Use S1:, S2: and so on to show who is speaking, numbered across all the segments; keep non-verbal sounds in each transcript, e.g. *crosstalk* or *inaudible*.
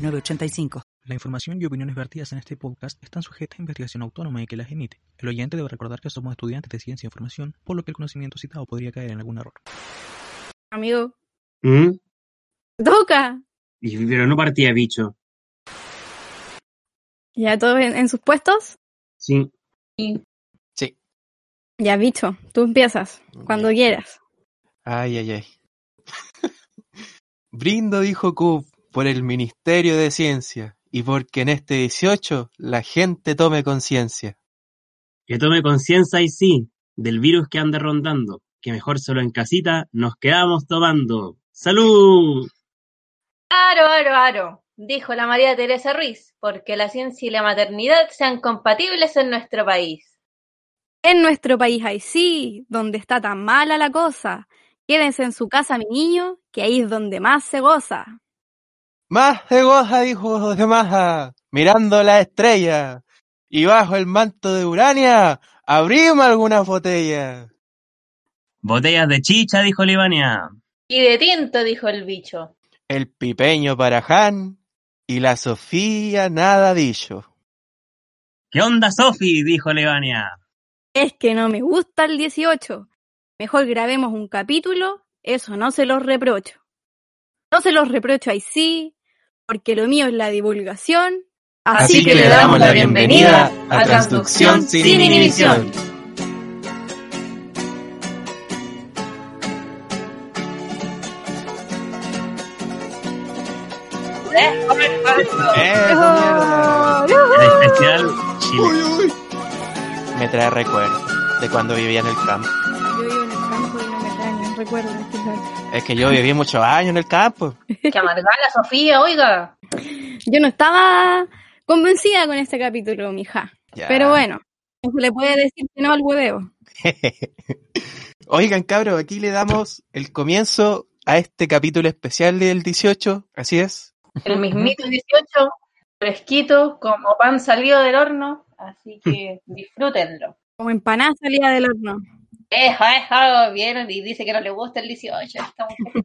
S1: 906985.
S2: La información y opiniones vertidas en este podcast están sujetas a investigación autónoma y que las emite. El oyente debe recordar que somos estudiantes de ciencia e información, por lo que el conocimiento citado podría caer en algún error.
S3: Amigo,
S4: ¿Mm?
S3: toca.
S4: Y- Pero no partía bicho.
S3: ¿Ya todos en, en sus puestos?
S4: Sí.
S5: Sí.
S3: Ya, bicho, tú empiezas, cuando quieras.
S5: Ay, ay, ay. *laughs* Brindo, dijo Coop, por el Ministerio de Ciencia y porque en este 18 la gente tome conciencia.
S4: Que tome conciencia y sí del virus que anda rondando. Que mejor solo en casita nos quedamos tomando. ¡Salud!
S6: Aro, aro, aro, dijo la María Teresa Ruiz, porque la ciencia y la maternidad sean compatibles en nuestro país.
S3: En nuestro país hay sí, donde está tan mala la cosa. Quédense en su casa, mi niño, que ahí es donde más se goza.
S5: Más de goza, dijo José Maja, mirando la estrella. Y bajo el manto de Urania, abrimos algunas botellas.
S4: Botellas de chicha, dijo Libania.
S6: Y de tinto, dijo el bicho.
S5: El pipeño para Jan y la Sofía nada dicho.
S4: ¿Qué onda, Sofi? dijo Libania.
S3: Es que no me gusta el 18. Mejor grabemos un capítulo, eso no se los reprocho. No se los reprocho ahí sí, porque lo mío es la divulgación.
S6: Así que le damos la bienvenida a Transducción sin inhibición.
S5: Eso, mierda.
S4: El especial Chile.
S5: Uy, uy. Me trae recuerdos de cuando vivía en el campo.
S3: Recuerdos.
S5: Es que yo viví muchos años en el campo.
S6: Que amargada Sofía, oiga.
S3: Yo no estaba convencida con este capítulo, mija.
S5: Ya.
S3: Pero bueno, no se le puede decir que no al hueveo. *laughs*
S5: Oigan, cabros, aquí le damos el comienzo a este capítulo especial del 18. Así es.
S6: El mismito 18, fresquito, como pan salido del horno. Así que disfrútenlo.
S3: Como empanada salida del horno.
S6: Eso, eso, vieron y dice que no le gusta el 18. esta mujer.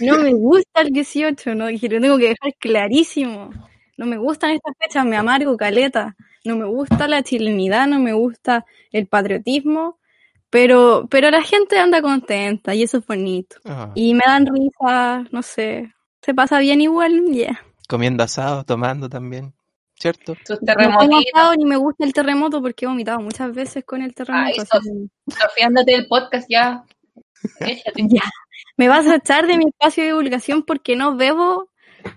S3: No me gusta el 18, ¿no? Dije, lo tengo que dejar clarísimo. No me gustan estas fechas, me amargo caleta. No me gusta la chilenidad, no me gusta el patriotismo. Pero, pero la gente anda contenta y eso es bonito.
S5: Ah,
S3: Y me dan risa, no sé. Se pasa bien igual, ya.
S5: Comiendo asado, tomando también. ¿Cierto?
S6: Sus
S3: No como
S6: terremotitos.
S3: asado ni me gusta el terremoto porque he vomitado muchas veces con el terremoto.
S6: Sofía, ándate del podcast ya. *laughs* Échate.
S3: Ya. Me vas a echar de mi espacio de divulgación porque no bebo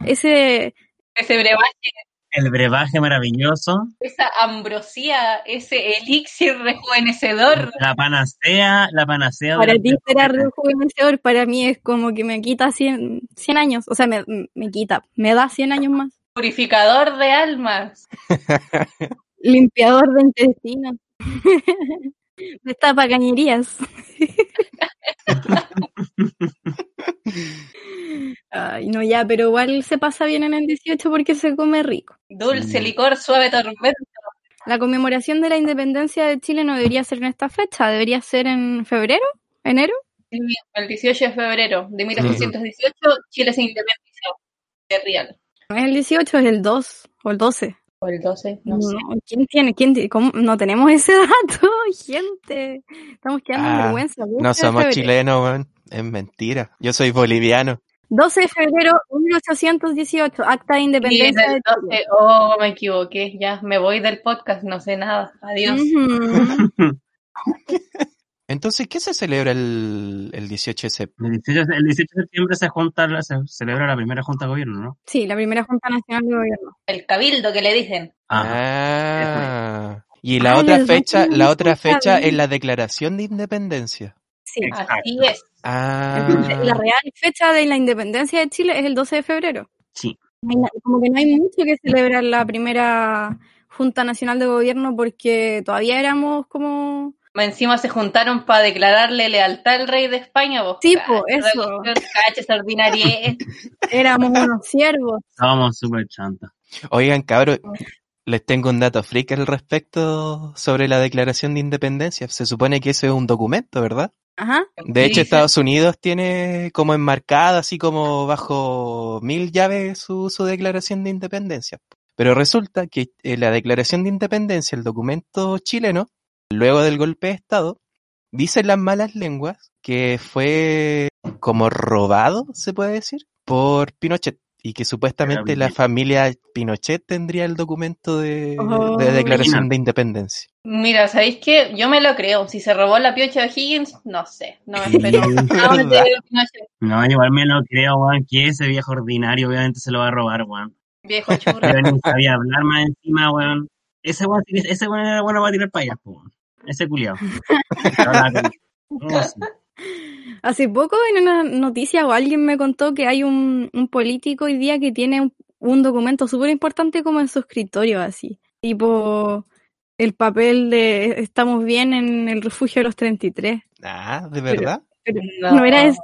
S3: ese
S6: Ese brebaje,
S4: El brebaje maravilloso.
S6: esa ambrosía, ese elixir rejuvenecedor.
S4: La panacea, la panacea.
S3: Para ti será rejuvenecedor, para mí es como que me quita 100, 100 años, o sea, me, me quita, me da 100 años más.
S6: Purificador de almas. *laughs*
S3: Limpiador de intestinos. *laughs* Destapa cañerías. *laughs* Ay, no, ya, pero igual se pasa bien en el 18 porque se come rico.
S6: Dulce licor, suave tormenta.
S3: La conmemoración de la independencia de Chile no debería ser en esta fecha, debería ser en febrero, enero.
S6: Sí, El 18 de febrero de 1818, Chile se independizó de Real.
S3: No es el 18, es el 2 o el 12.
S6: O el 12, no sé.
S3: No, ¿Quién tiene? ¿Quién tiene? ¿Cómo? No tenemos ese *laughs* dato, gente. Estamos quedando en
S5: Ah,
S3: vergüenza. 12
S5: No somos chilenos, weón. Es mentira. Yo soy boliviano.
S3: 12 de febrero de 1818, acta de
S6: Sí,
S3: independencia
S6: del
S3: de
S6: 12. Oh, me equivoqué. Ya, me voy del podcast, no sé nada. Adiós. *laughs*
S5: Entonces, ¿qué se celebra el, el 18 de septiembre?
S4: El 18, el 18 de septiembre se, junta, la- se celebra la primera junta de gobierno, ¿no?
S3: Sí, la primera Junta Nacional de Gobierno.
S6: El cabildo que le dicen.
S5: Ah. Y la
S3: Ah,
S5: otra fecha, la otra fecha es la declaración de independencia.
S3: Sí.
S4: Exacto.
S6: Así es.
S5: Ah.
S3: La real fecha de la independencia de Chile es el 12 de febrero.
S4: Sí.
S3: como que no hay mucho que celebrar la primera Junta Nacional de Gobierno porque todavía éramos como...
S6: Encima se juntaron para declararle lealtad al rey de España. Vos,
S3: Sí, po, eso. *laughs* Éramos unos siervos.
S4: Estábamos súper chantas.
S5: Oigan, cabros, les tengo un dato freak al respecto sobre la Declaración de Independencia. Se supone que ese es un documento, ¿verdad?
S3: Ajá.
S5: De
S6: ¿Qué
S5: hecho,
S6: dice?
S5: Estados Unidos tiene como enmarcada, así como bajo mil llaves, su, su declaración de independencia. Pero resulta que eh, la declaración de independencia, el documento chileno, luego del golpe de Estado, dicen las malas lenguas que fue como robado, se puede decir, por Pinochet. Y que supuestamente la familia Pinochet tendría el documento de,
S3: Oh.
S5: de declaración de independencia.
S6: Mira, ¿sabéis qué? Yo me lo creo. Si se robó la piocha de Higgins, no sé. No me espero. *laughs*
S4: No, igual me lo creo, weón, que ese viejo ordinario obviamente se lo va a robar, weón.
S6: Viejo churro.
S4: Pero ni sabía hablar más encima, weón. Ese que- ese weón era bueno para tirar para allá, po, weón. Ese sí.
S3: Hace poco en una noticia o alguien me contó que hay un, un político hoy día que tiene un, un documento súper importante como en su escritorio, así. Tipo el papel de estamos bien en el refugio de los 33.
S5: Ah, ¿de verdad?
S3: Pero
S6: No.
S3: no, era ese.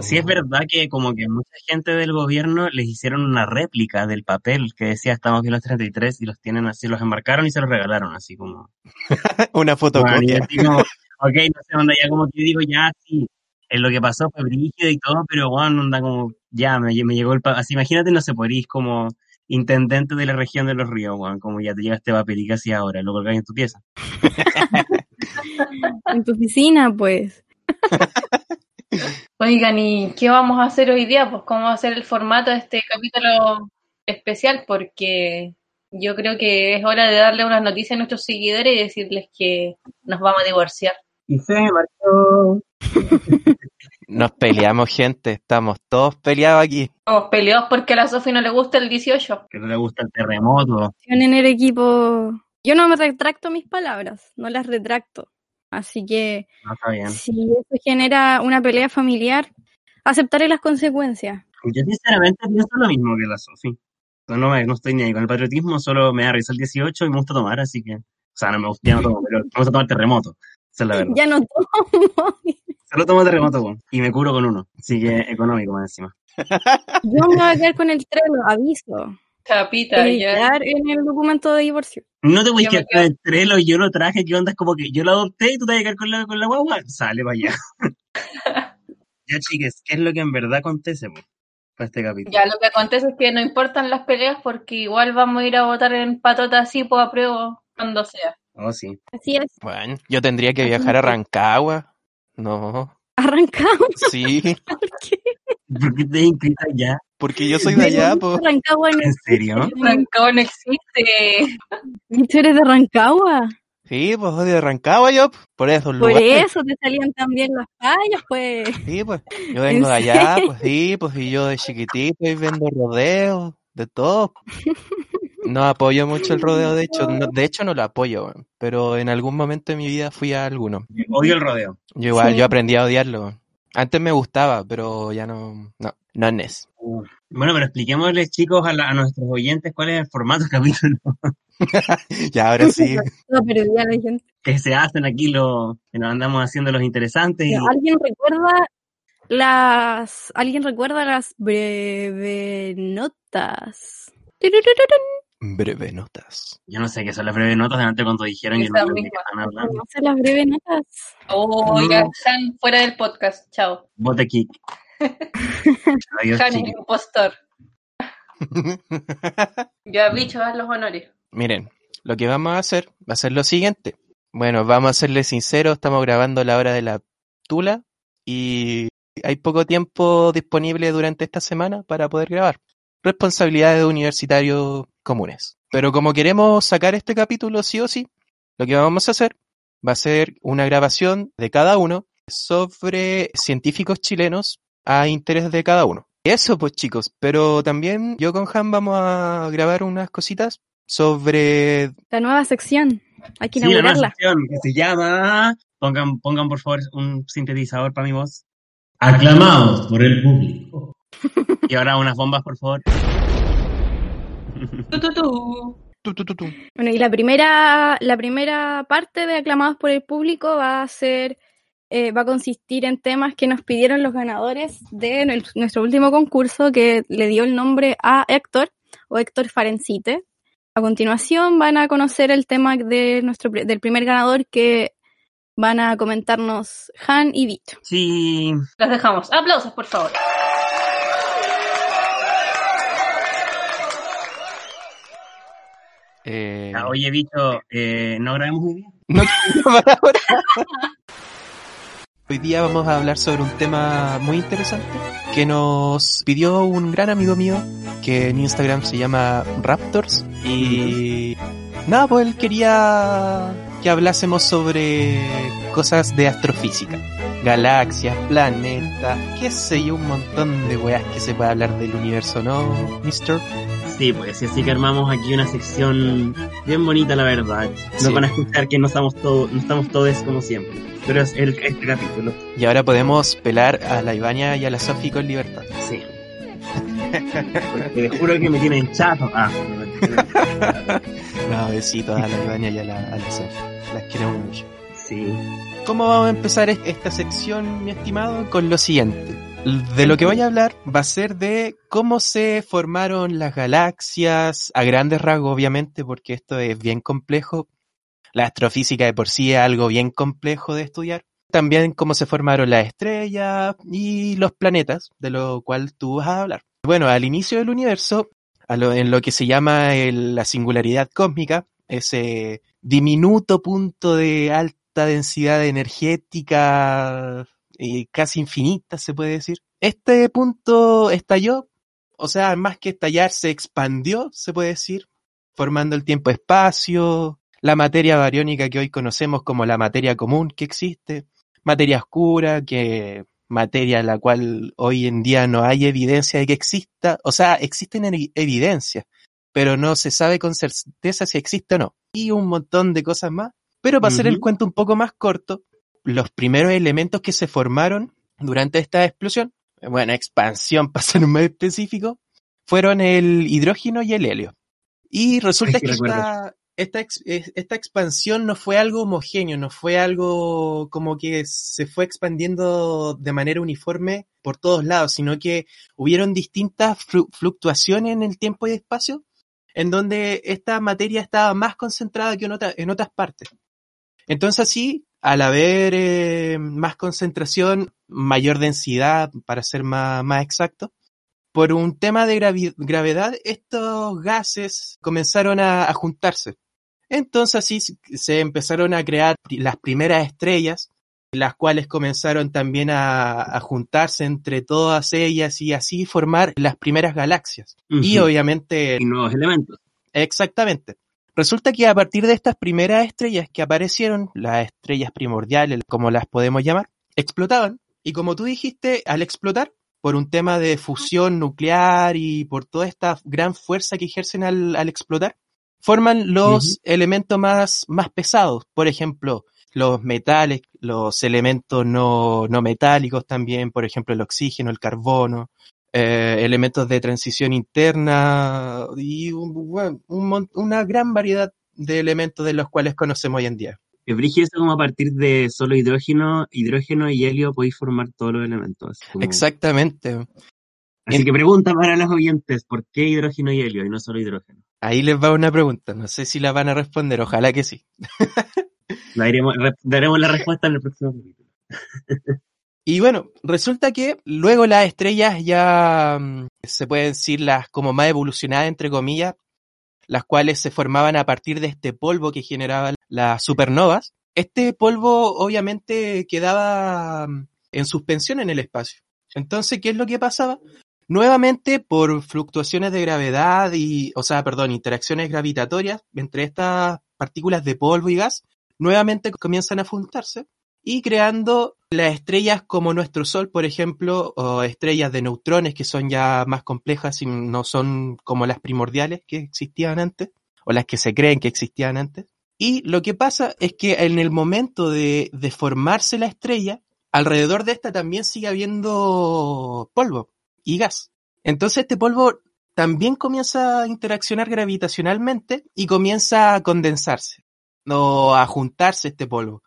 S4: Sí es verdad que como que mucha gente del gobierno les hicieron una réplica del papel que decía estamos bien los 33 y los tienen así, los enmarcaron y se los regalaron así como... *laughs*
S5: Una
S4: Bueno,
S5: fotocopia.
S4: como, ok, no sé, onda, ya como que digo, ya, sí, en lo que pasó fue brígido y todo, pero bueno, onda como, ya, me, me llegó el papel, así imagínate, no sé, podrías como intendente de la región de los ríos, como ya te llega este papel y casi ahora, lo colgáis en tu pieza. *laughs*
S3: En tu oficina, pues. *laughs*
S6: Oigan, ¿y qué vamos a hacer hoy día? Pues cómo va a ser el formato de este capítulo especial, porque yo creo que es hora de darle unas noticias a nuestros seguidores y decirles que nos vamos a divorciar.
S4: Y se marchó.
S5: Nos peleamos, gente. Estamos todos peleados aquí.
S6: Estamos peleados porque a la Sofi no le gusta el 18.
S4: Que no le gusta el terremoto.
S3: En el equipo. Yo no me retracto mis palabras, no las retracto. Así que
S4: bien.
S3: si eso genera una pelea familiar, aceptaré las consecuencias.
S4: Yo sinceramente pienso lo mismo que la Sofi. No, no, estoy ni ahí con el patriotismo, solo me da risa el 18 y me gusta tomar, así que... O sea, no me gusta, ya no tomo, pero me gusta tomar terremoto. Esa es la verdad.
S3: Ya no tomo.
S4: Solo tomo terremoto, y me curo con uno. Así que económico más encima.
S3: Yo me voy a quedar con el trelo, aviso.
S6: Chapita,
S3: Y
S6: ya.
S3: en el documento de divorcio.
S4: No te voy a quedar con el trelo, yo lo traje, ¿qué onda? Es como que yo lo adopté y tú te vas a quedar con la, con la guagua. Sale para allá. *laughs* ya, chiques, ¿qué es lo que en verdad acontece, po, para este capítulo?
S6: Ya, lo que acontece es que no importan las peleas porque igual vamos a ir a votar en patota así, pues apruebo cuando sea.
S4: Oh, sí.
S3: Así es.
S5: Bueno, yo tendría que viajar a Rancagua. No,
S3: Arrancamos.
S5: sí, *laughs*
S3: ¿Por qué?
S4: ¿Por qué te ya?
S5: porque yo soy de allá, po.
S3: Rancagua no
S4: ¿En serio? *laughs*
S6: Rancagua no existe.
S3: ¿Y tú eres de Rancagua?
S5: Sí, pues soy de Rancagua yo, por eso.
S3: Por
S5: lugares.
S3: eso te salían también las fallas, pues.
S5: Sí, pues yo vengo de allá, pues sí, pues y yo de chiquitito y vendo rodeos, de todo. No apoyo mucho el rodeo, de hecho, no- de hecho no lo apoyo, pero en algún momento de mi vida fui a alguno.
S4: Odio el rodeo.
S5: Yo igual,
S3: Sí.
S5: yo aprendí a odiarlo. Antes me gustaba, pero ya no, no, no es.
S4: Bueno, pero expliquémosles, chicos, a, la- a nuestros oyentes cuál es el formato del capítulo *laughs*
S5: Ya ahora sí. *laughs*
S3: No, pero ya la gente.
S4: que se hacen aquí, lo, que nos andamos haciendo los interesantes. Y,
S3: ¿Alguien recuerda las. ¿Alguien recuerda las breve notas? Tururururun.
S5: Breve notas.
S4: yo no sé qué son las breves notas, delante cuando dijeron, yo no
S6: Esa
S4: sé de qué
S6: misma.
S4: están hablando.
S3: ¿Conoce las breve notas?
S6: Oh,
S4: No.
S6: ya están fuera del podcast. Chao.
S4: Bote kick. *laughs* Adiós,
S6: Han impostor. *laughs* Ya, bicho, haz los honores.
S5: Miren, lo que vamos a hacer va a ser lo siguiente. Bueno, vamos a serles sinceros, estamos grabando la hora de la tula y hay poco tiempo disponible durante esta semana para poder grabar. Responsabilidades de universitarios comunes. Pero como queremos sacar este capítulo sí o sí, lo que vamos a hacer va a ser una grabación de cada uno sobre científicos chilenos a interés de cada uno. Eso pues chicos, pero también yo con Han vamos a grabar unas cositas sobre...
S3: La nueva sección. Hay que
S4: Sí, la nueva
S3: inaugurarla.
S4: sección que se llama. Pongan, pongan por favor un sintetizador para mi voz. Aclamados por el público. Y ahora unas bombas, por favor.
S6: Tu, tu, tu.
S2: Tu, tu, tu, tu.
S3: Bueno, y la primera, la primera parte de Aclamados por el Público va a ser, eh, va a consistir en temas que nos pidieron los ganadores de nues- nuestro último concurso que le dio el nombre a Héctor o Héctor Farencite. A continuación van a conocer el tema de nuestro, del primer ganador que van a comentarnos Han y Bicho.
S4: Sí,
S6: Los dejamos. Aplausos, por favor.
S5: Eh,
S4: Ah, oye, bicho, eh, ¿no grabemos hoy día?
S5: No *laughs* para ahora. Hoy día vamos a hablar sobre un tema muy interesante que nos pidió un gran amigo mío que en Instagram se llama Raptors y nada, pues él quería que hablásemos sobre cosas de astrofísica, galaxias, planetas, qué sé yo, un montón de weas que se puede hablar del universo, ¿no, Mister?
S4: Sí, pues, así que armamos aquí una sección bien bonita, la verdad. Nos
S5: Sí.
S4: van a escuchar que no estamos todos, no estamos todos como siempre. Pero es el, este capítulo.
S5: Y ahora podemos pelar a la Ivania y a la Sofi con libertad.
S4: Sí. Porque te juro que me tienen chato. Ah, *laughs*
S5: No, besitos a la Ivania y a la, a la Sofi. Las queremos mucho.
S4: sí.
S5: ¿Cómo vamos a empezar es- esta sección, mi estimado? Con lo siguiente. De lo que voy a hablar va a ser de cómo se formaron las galaxias, a grandes rasgos, obviamente, porque esto es bien complejo. La astrofísica de por sí es algo bien complejo de estudiar. También cómo se formaron las estrellas y los planetas, de lo cual tú vas a hablar. Bueno, al inicio del universo, a lo- en lo que se llama el- la singularidad cósmica, ese diminuto punto de alta densidad energética y casi infinita, se puede decir. Este punto estalló, o sea, más que estallar, se expandió, se puede decir, formando el tiempo-espacio, la materia bariónica que hoy conocemos como la materia común que existe, materia oscura, que materia la cual hoy en día no hay evidencia de que exista, o sea, existen evi- evidencias, pero no se sabe con certeza si existe o no. Y un montón de cosas más. Pero para hacer el cuento un poco más corto, los primeros elementos que se formaron durante esta explosión, bueno, expansión para ser más específico, fueron el hidrógeno y el helio. Y resulta
S4: Ay,
S5: que esta, esta, ex- es- esta expansión no fue algo homogéneo, no fue algo como que se fue expandiendo de manera uniforme por todos lados, sino que hubieron distintas flu- fluctuaciones en el tiempo y espacio, en donde esta materia estaba más concentrada que en, otra- en otras partes. Entonces así, al haber eh, más concentración, mayor densidad, para ser más, más exacto, por un tema de gravedad, estos gases comenzaron a, a juntarse. Entonces así se empezaron a crear las primeras estrellas, las cuales comenzaron también a, a juntarse entre todas ellas y así formar las primeras galaxias. Y obviamente
S4: Y nuevos elementos.
S5: Exactamente. Resulta que a partir de estas primeras estrellas que aparecieron, las estrellas primordiales, como las podemos llamar, explotaban. Y como tú dijiste, al explotar, por un tema de fusión nuclear y por toda esta gran fuerza que ejercen al, al explotar, forman los elementos más, más pesados. Por ejemplo, los metales, los elementos no, no metálicos también, por ejemplo, el oxígeno, el carbono, eh, elementos de transición interna y un- bueno, un mon- una gran variedad de elementos de los cuales conocemos hoy en día.
S4: Es brígido como a partir de solo hidrógeno, hidrógeno y helio podéis formar todos los elementos. como-
S5: Exactamente.
S4: Así que pregunta para los oyentes, ¿por qué hidrógeno y helio y no solo hidrógeno?
S5: Ahí les va una pregunta, no sé si la van a responder, ojalá que sí.
S4: La daremos la respuesta en el próximo capítulo. *laughs*
S5: Y bueno, resulta que luego las estrellas ya mm, se pueden decir las como más evolucionadas, entre comillas, las cuales se formaban a partir de este polvo que generaban las supernovas. Este polvo obviamente quedaba mm, en suspensión en el espacio. Entonces, ¿qué es lo que pasaba? Nuevamente, por fluctuaciones de gravedad y, o sea, perdón, interacciones gravitatorias entre estas partículas de polvo y gas, nuevamente comienzan a juntarse y creando las estrellas como nuestro Sol, por ejemplo, o estrellas de neutrones que son ya más complejas y no son como las primordiales que existían antes, o las que se creen que existían antes. Y lo que pasa es que en el momento de, de formarse la estrella, alrededor de esta también sigue habiendo polvo y gas. Entonces este polvo también comienza a interaccionar gravitacionalmente y comienza a condensarse o a juntarse este polvo,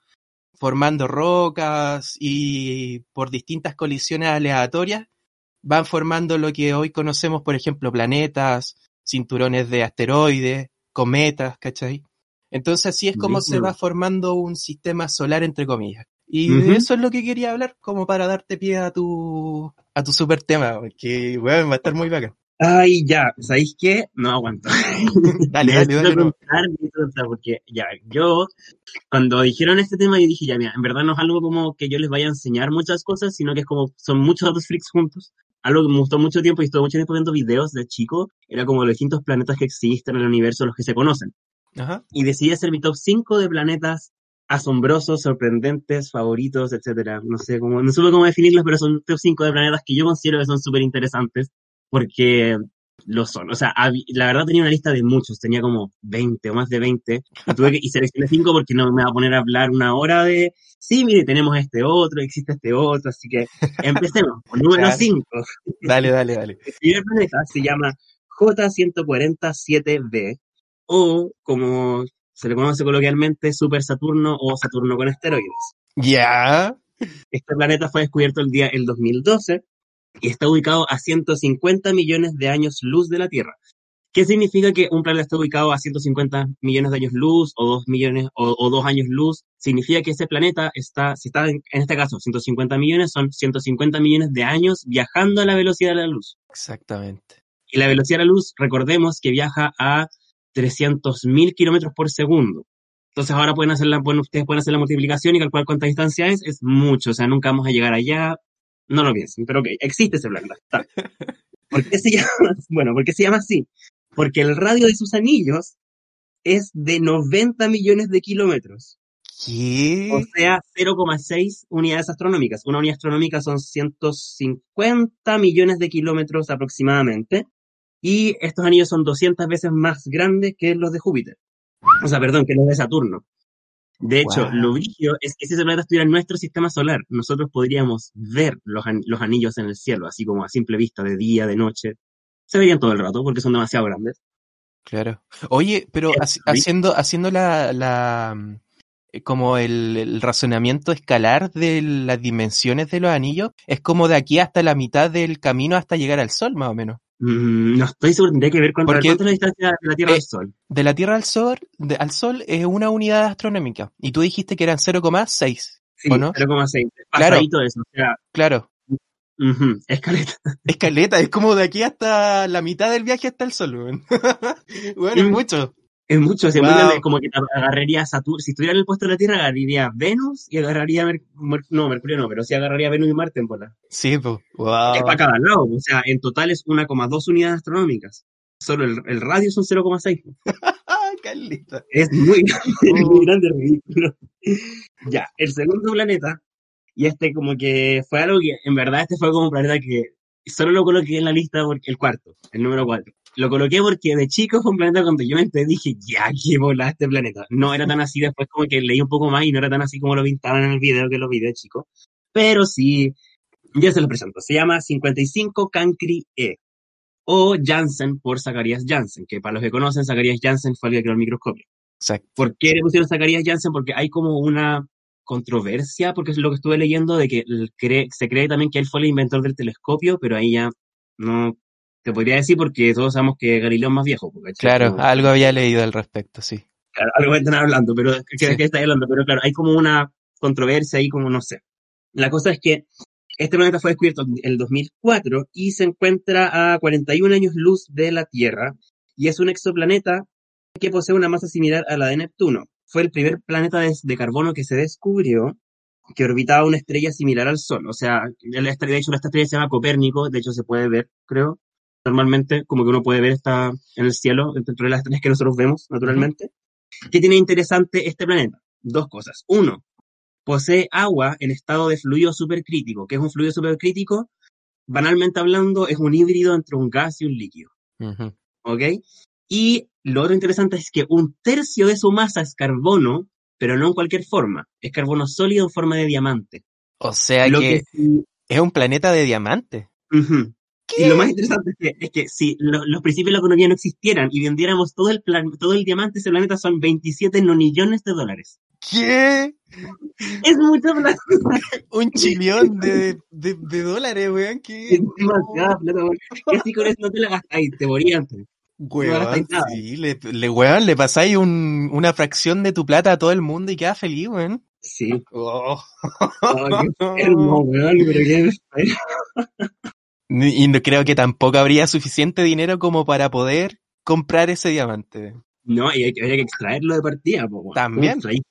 S5: formando rocas y por distintas colisiones aleatorias van formando lo que hoy conocemos, por ejemplo, planetas, cinturones de asteroides, cometas, ¿cachai? Entonces así es como se va formando un sistema solar entre comillas. Y de eso es lo que quería hablar, como para darte pie a tu, a tu super tema, que bueno, va a estar muy bacán.
S4: Ay, ya, ¿sabéis qué? No aguanto. *laughs* *laughs*
S5: Dale, dale, dale. no.
S4: porque ya, yo, cuando dijeron este tema, yo dije, ya, mira, en verdad no es algo como que yo les vaya a enseñar muchas cosas, sino que es como, son muchos datos freaks juntos. Algo que me gustó mucho tiempo y estuve mucho tiempo viendo videos de chico, era como los distintos planetas que existen en el universo, los que se conocen.
S5: Ajá.
S4: Y decidí hacer mi top 5 de planetas asombrosos, sorprendentes, favoritos, etcétera. No sé cómo, no supe cómo definirlos, pero son top 5 de planetas que yo considero que son súper interesantes, porque lo son. O sea, la verdad tenía una lista de muchos, tenía como 20 o más de 20, y tuve que, y seleccioné 5 porque no me va a poner a hablar una hora de, sí, mire, tenemos este otro, existe este otro, así que empecemos. *laughs* Con número
S5: Claro.
S4: 5.
S5: Dale, dale, dale.
S4: El primer planeta se llama J147b, o como se le conoce coloquialmente, Super Saturno o Saturno con esteroides.
S5: Ya.
S4: Este planeta fue descubierto el día el 2012 y está ubicado a 150 millones de años luz de la Tierra. ¿Qué significa que un planeta está ubicado a 150 millones de años luz o 2 millones o, o 2 años luz? Significa que ese planeta está, si está en, en este caso 150 millones, son 150 millones de años viajando a la velocidad de la luz.
S5: Exactamente.
S4: Y la velocidad de la luz, recordemos que viaja a 300.000 kilómetros por segundo. Entonces ahora pueden hacer la, bueno, ustedes pueden hacer la multiplicación y calcular cuánta distancia es. Es mucho, o sea, nunca vamos a llegar allá. No lo piensen, pero ok, existe ese planeta. ¿Por qué se llama? *laughs* Bueno, ¿por qué se llama así? Porque el radio de sus anillos es de 90 millones de kilómetros.
S5: ¿Qué?
S4: O sea, 0,6 unidades astronómicas. Una unidad astronómica son 150 millones de kilómetros aproximadamente. Y estos anillos son 200 veces más grandes que los de Júpiter. O sea, perdón, que los de Saturno. De hecho,
S5: Wow.
S4: lo brillo es que si ese planeta estuviera en nuestro sistema solar, nosotros podríamos ver los, an- los anillos en el cielo, así como a simple vista, de día, de noche. Se verían todo el rato porque son demasiado grandes.
S5: Claro. Oye, pero haciendo, haciendo la, la eh, como el, el razonamiento escalar de las dimensiones de los anillos, es como de aquí hasta la mitad del camino hasta llegar al Sol, más o menos.
S4: Mm, no estoy seguro, tendría que ver cuánto,
S5: Porque-
S4: cuánto es la distancia de la Tierra
S5: Eh,
S4: al Sol.
S5: De la Tierra al Sol, de- al Sol es una unidad astronómica. Y tú dijiste que eran 0,6.
S4: Sí,
S5: ¿o no?
S4: 0,6.
S5: Claro.
S4: Eso. O sea,
S5: Claro.
S4: ujú, escaleta. *laughs*
S5: Escaleta, es como de aquí hasta la mitad del viaje hasta el Sol, bueno, *laughs* es
S4: Mm.
S5: mucho.
S4: Es mucho,
S5: Wow.
S4: grande, como que agarraría Saturno, si estuviera en el puesto de la Tierra, agarraría Venus y agarraría, Mer- Mer- no, Mercurio no, pero sí agarraría Venus y Marte en bola.
S5: Sí, pues.
S4: Es
S5: Wow.
S4: para cada lado, o sea, en total es 1,2 unidades astronómicas. Solo el, el radio son 0,6.
S5: Ah, Carlita.
S4: Es muy, *laughs* es muy grande, ridículo. Ya, el segundo planeta, y este como que fue algo que, en verdad, este fue como un planeta que solo lo coloqué en la lista porque el cuarto, el número cuatro. Lo coloqué porque de chico fue un planeta cuando yo me enteré dije, ya, qué bola este planeta. No era tan así, después como que leí un poco más y no era tan así como lo pintaban en el video que lo vi de chico. Pero sí, ya se lo presento. Se llama 55 Cancri E. O Janssen por Zacharias Janssen, que para los que conocen, Zacharias Janssen fue el que creó el microscopio.
S5: Exacto.
S4: ¿Por qué le pusieron Zacarías Janssen? Porque hay como una controversia, porque es lo que estuve leyendo, de que cree- se cree también que él fue el inventor del telescopio, pero ahí ya no te podría decir porque todos sabemos que Galileo es más viejo. ¿cachai?
S5: Claro,
S4: Como-
S5: algo había leído al respecto, sí.
S4: Claro, algo están hablando, pero ¿qué,
S5: Sí.
S4: qué estáis hablando? Pero claro, hay como una controversia ahí, como no sé. La cosa es que este planeta fue descubierto en el 2004 y se encuentra a 41 años luz de la Tierra y es un exoplaneta que posee una masa similar a la de Neptuno. Fue el primer planeta de, de carbono que se descubrió que orbitaba una estrella similar al Sol. O sea, de hecho, esta estrella se llama Copérnico, de hecho se puede ver, creo, normalmente, como que uno puede ver esta en el cielo, dentro de las estrellas que nosotros vemos, naturalmente. ¿Qué tiene interesante este planeta? Dos cosas. Uno, posee agua en estado de fluido supercrítico. ¿Qué es un fluido supercrítico? Banalmente hablando, es un híbrido entre un gas y un líquido. ¿Ok? Y lo otro interesante es que un tercio de su masa es carbono, pero no en cualquier forma. Es carbono sólido en forma de diamante.
S5: O sea
S4: Lo
S5: que
S4: que
S5: es un planeta de diamante.
S4: Y lo más interesante es que, es que si lo- los principios de la economía no existieran y vendiéramos todo el plan, todo el diamante de ese planeta son 27 nonillones de dólares.
S5: ¿Qué?
S4: Es mucha plata. *laughs*
S5: Un chillón de, de, de dólares, weón.
S4: Es
S5: ¿Qué?
S4: demasiada plata, weón. Y así con eso no te la gastáis, te morías antes.
S5: Weón, sí, le, le, weón, le pasáis un, una fracción de tu plata a todo el mundo y queda feliz, weón.
S4: Sí.
S5: Oh.
S4: Qué enfermo, weón, pero qué *laughs*
S5: Y no creo que tampoco habría suficiente dinero como para poder comprar ese diamante.
S4: No, y hay, habría que extraerlo de partida, po.
S5: También.
S4: ¿Cómo extraís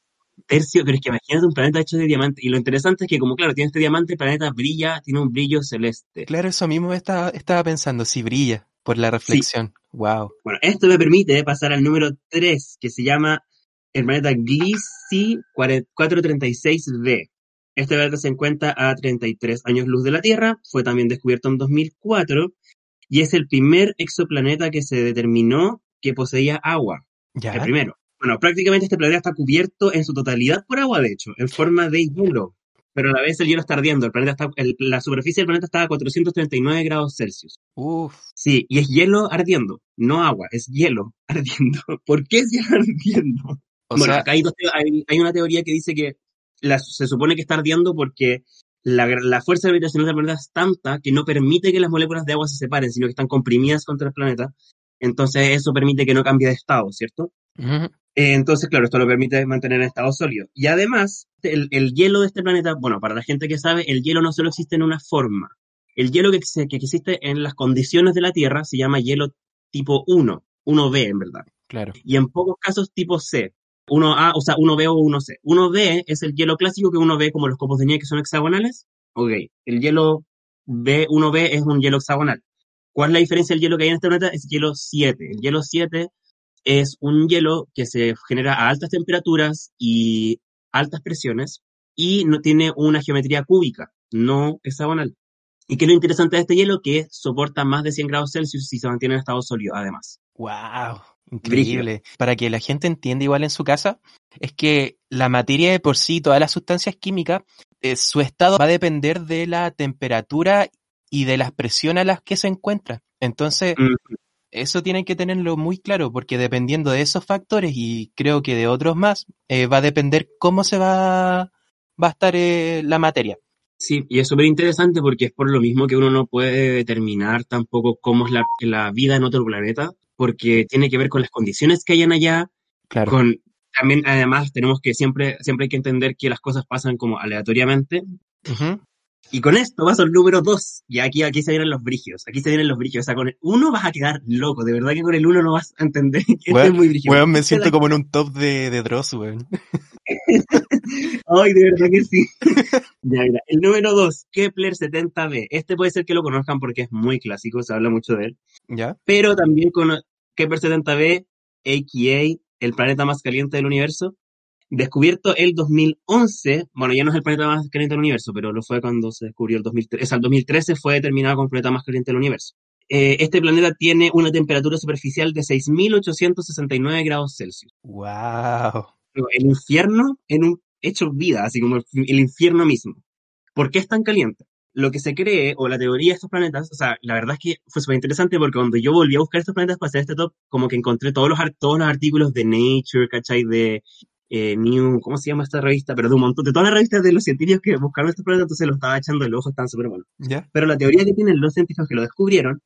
S4: Tercio, pero es que imagínate un planeta hecho de diamante. Y lo interesante es que, como claro, tiene este diamante, el planeta brilla, tiene un brillo celeste.
S5: Claro, eso mismo estaba, estaba pensando, si brilla por la reflexión. Wow.
S4: Bueno, esto me permite pasar al número 3, que se llama el planeta Gliese 436b. Este planeta se encuentra a 33 años luz de la Tierra, fue también descubierto en 2004 y es el primer exoplaneta que se determinó que poseía agua.
S5: Ya.
S4: El primero. Bueno, prácticamente este planeta está cubierto en su totalidad por agua, de hecho, en forma de hielo. Pero a la vez el hielo está ardiendo. El planeta está, el- la superficie del planeta está a 439 grados Celsius.
S5: Uf.
S4: Sí, y es hielo ardiendo, no agua, es hielo *laughs* ardiendo. ¿Por qué es hielo ardiendo?
S5: O
S4: bueno,
S5: sea,
S4: acá hay, hay, hay una teoría que dice que la- se supone que está ardiendo porque la, la fuerza gravitacional del planeta es tanta que no permite que las moléculas de agua se separen, sino que están comprimidas contra el planeta. Entonces eso permite que no cambie de estado, ¿cierto? Eh, entonces, claro, esto lo permite mantener en estado sólido. Y además, el, el hielo de este planeta, bueno, para la gente que sabe, el hielo no solo existe en una forma. El hielo que, que existe en las condiciones de la Tierra se llama hielo tipo 1, 1B en verdad.
S5: claro.
S4: Y en pocos casos tipo C, 1A, o sea, 1B o 1C. 1B es el hielo clásico que uno ve como los copos de nieve que son hexagonales. Ok, el hielo B, 1B es un hielo hexagonal. ¿Cuál es la diferencia del hielo que hay en este planeta? Es hielo 7. El hielo 7 es un hielo que se genera a altas temperaturas y altas presiones y no tiene una geometría cúbica, no hexagonal. ¿Y qué es lo interesante de este hielo? Que soporta más de 100 grados Celsius y se mantiene en estado sólido, además.
S5: Wow, increíble. Para que la gente entienda igual en su casa, es que la materia de por sí, todas las sustancias químicas, eh, su estado va a depender de la temperatura y de las presiones a las que se encuentra. Entonces,
S4: Mm,
S5: eso tienen que tenerlo muy claro, porque dependiendo de esos factores y creo que de otros más, eh, va a depender cómo se va, va a estar eh, la materia.
S4: Sí, y es súper interesante porque es por lo mismo que uno no puede determinar tampoco cómo es la, la vida en otro planeta, porque tiene que ver con las condiciones que hayan allá,
S5: Claro.
S4: con también además tenemos que siempre, siempre hay que entender que las cosas pasan como aleatoriamente.
S5: Ujú.
S4: Y con esto vas al número dos. Y aquí, aquí se vienen los brigios. Aquí se vienen los brigios. O sea, con el uno vas a quedar loco. De verdad que con el uno no vas a entender que esto es
S5: Weón,
S4: muy brígido.
S5: weón, me siento como en un top de, de Dross, weón.
S4: Ay, de verdad que sí. ya, mira. El número dos, Kepler 70b. Este puede ser que lo conozcan porque es muy clásico, se habla mucho de él.
S5: ¿Ya?
S4: Pero también con Kepler 70b, a.k.a. el planeta más caliente del universo, descubierto el 2011. Bueno, ya no es el planeta más caliente del universo, pero lo fue cuando se descubrió el 2013. O sea, el 2013 fue determinado como el planeta más caliente del universo. Eh, este planeta tiene una temperatura superficial de 6.869 grados Celsius.
S5: Wow.
S4: El infierno en un hecho vida, así como el, el infierno mismo. ¿Por qué es tan caliente? Lo que se cree, o la teoría de estos planetas, o sea, la verdad es que fue súper interesante porque cuando yo volví a buscar estos planetas para hacer este top, como que encontré todos los, todos los artículos de Nature, ¿cachai? De eh, New, ¿cómo se llama esta revista? Pero de un montón, de todas las revistas de los científicos que buscaron estos planetas, entonces los estaba echando el ojo, están súper buenos.
S5: ¿Ya?
S4: Pero la teoría que tienen los científicos que lo descubrieron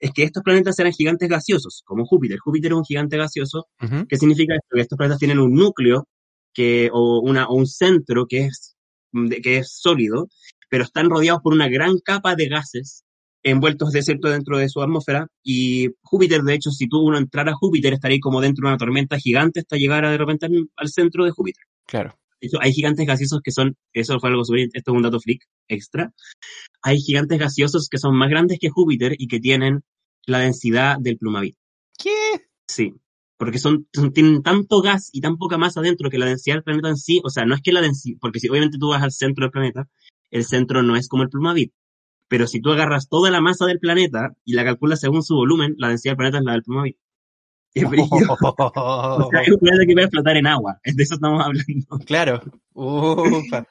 S4: es que estos planetas eran gigantes gaseosos, como Júpiter. Júpiter es un gigante gaseoso
S5: Ujú.
S4: ¿Qué significa esto? Que estos planetas tienen un núcleo que, o, una, o un centro que es, que es sólido, pero están rodeados por una gran capa de gases envueltos de cierto dentro de su atmósfera. Y Júpiter, de hecho, si tú uno entrara a Júpiter, estaría como dentro de una tormenta gigante hasta llegar a, de repente al, centro de Júpiter.
S5: Claro.
S4: Hecho, hay gigantes gaseosos que son, eso fue algo súper, esto es un dato freak extra. Hay gigantes gaseosos que son más grandes que Júpiter y que tienen la densidad del Plumavit.
S5: ¿Qué?
S4: Sí, porque son, son- tienen tanto gas y tan poca masa dentro que la densidad del planeta en sí, o sea, no es que la densidad, porque si obviamente tú vas al centro del planeta, el centro no es como el Plumavit, pero si tú agarras toda la masa del planeta y la calculas según su volumen, la densidad del planeta es la del Plumavit. Es. *laughs* O sea, es un planeta que puede flotar en agua, *laughs* de eso estamos hablando.
S5: Claro. *laughs*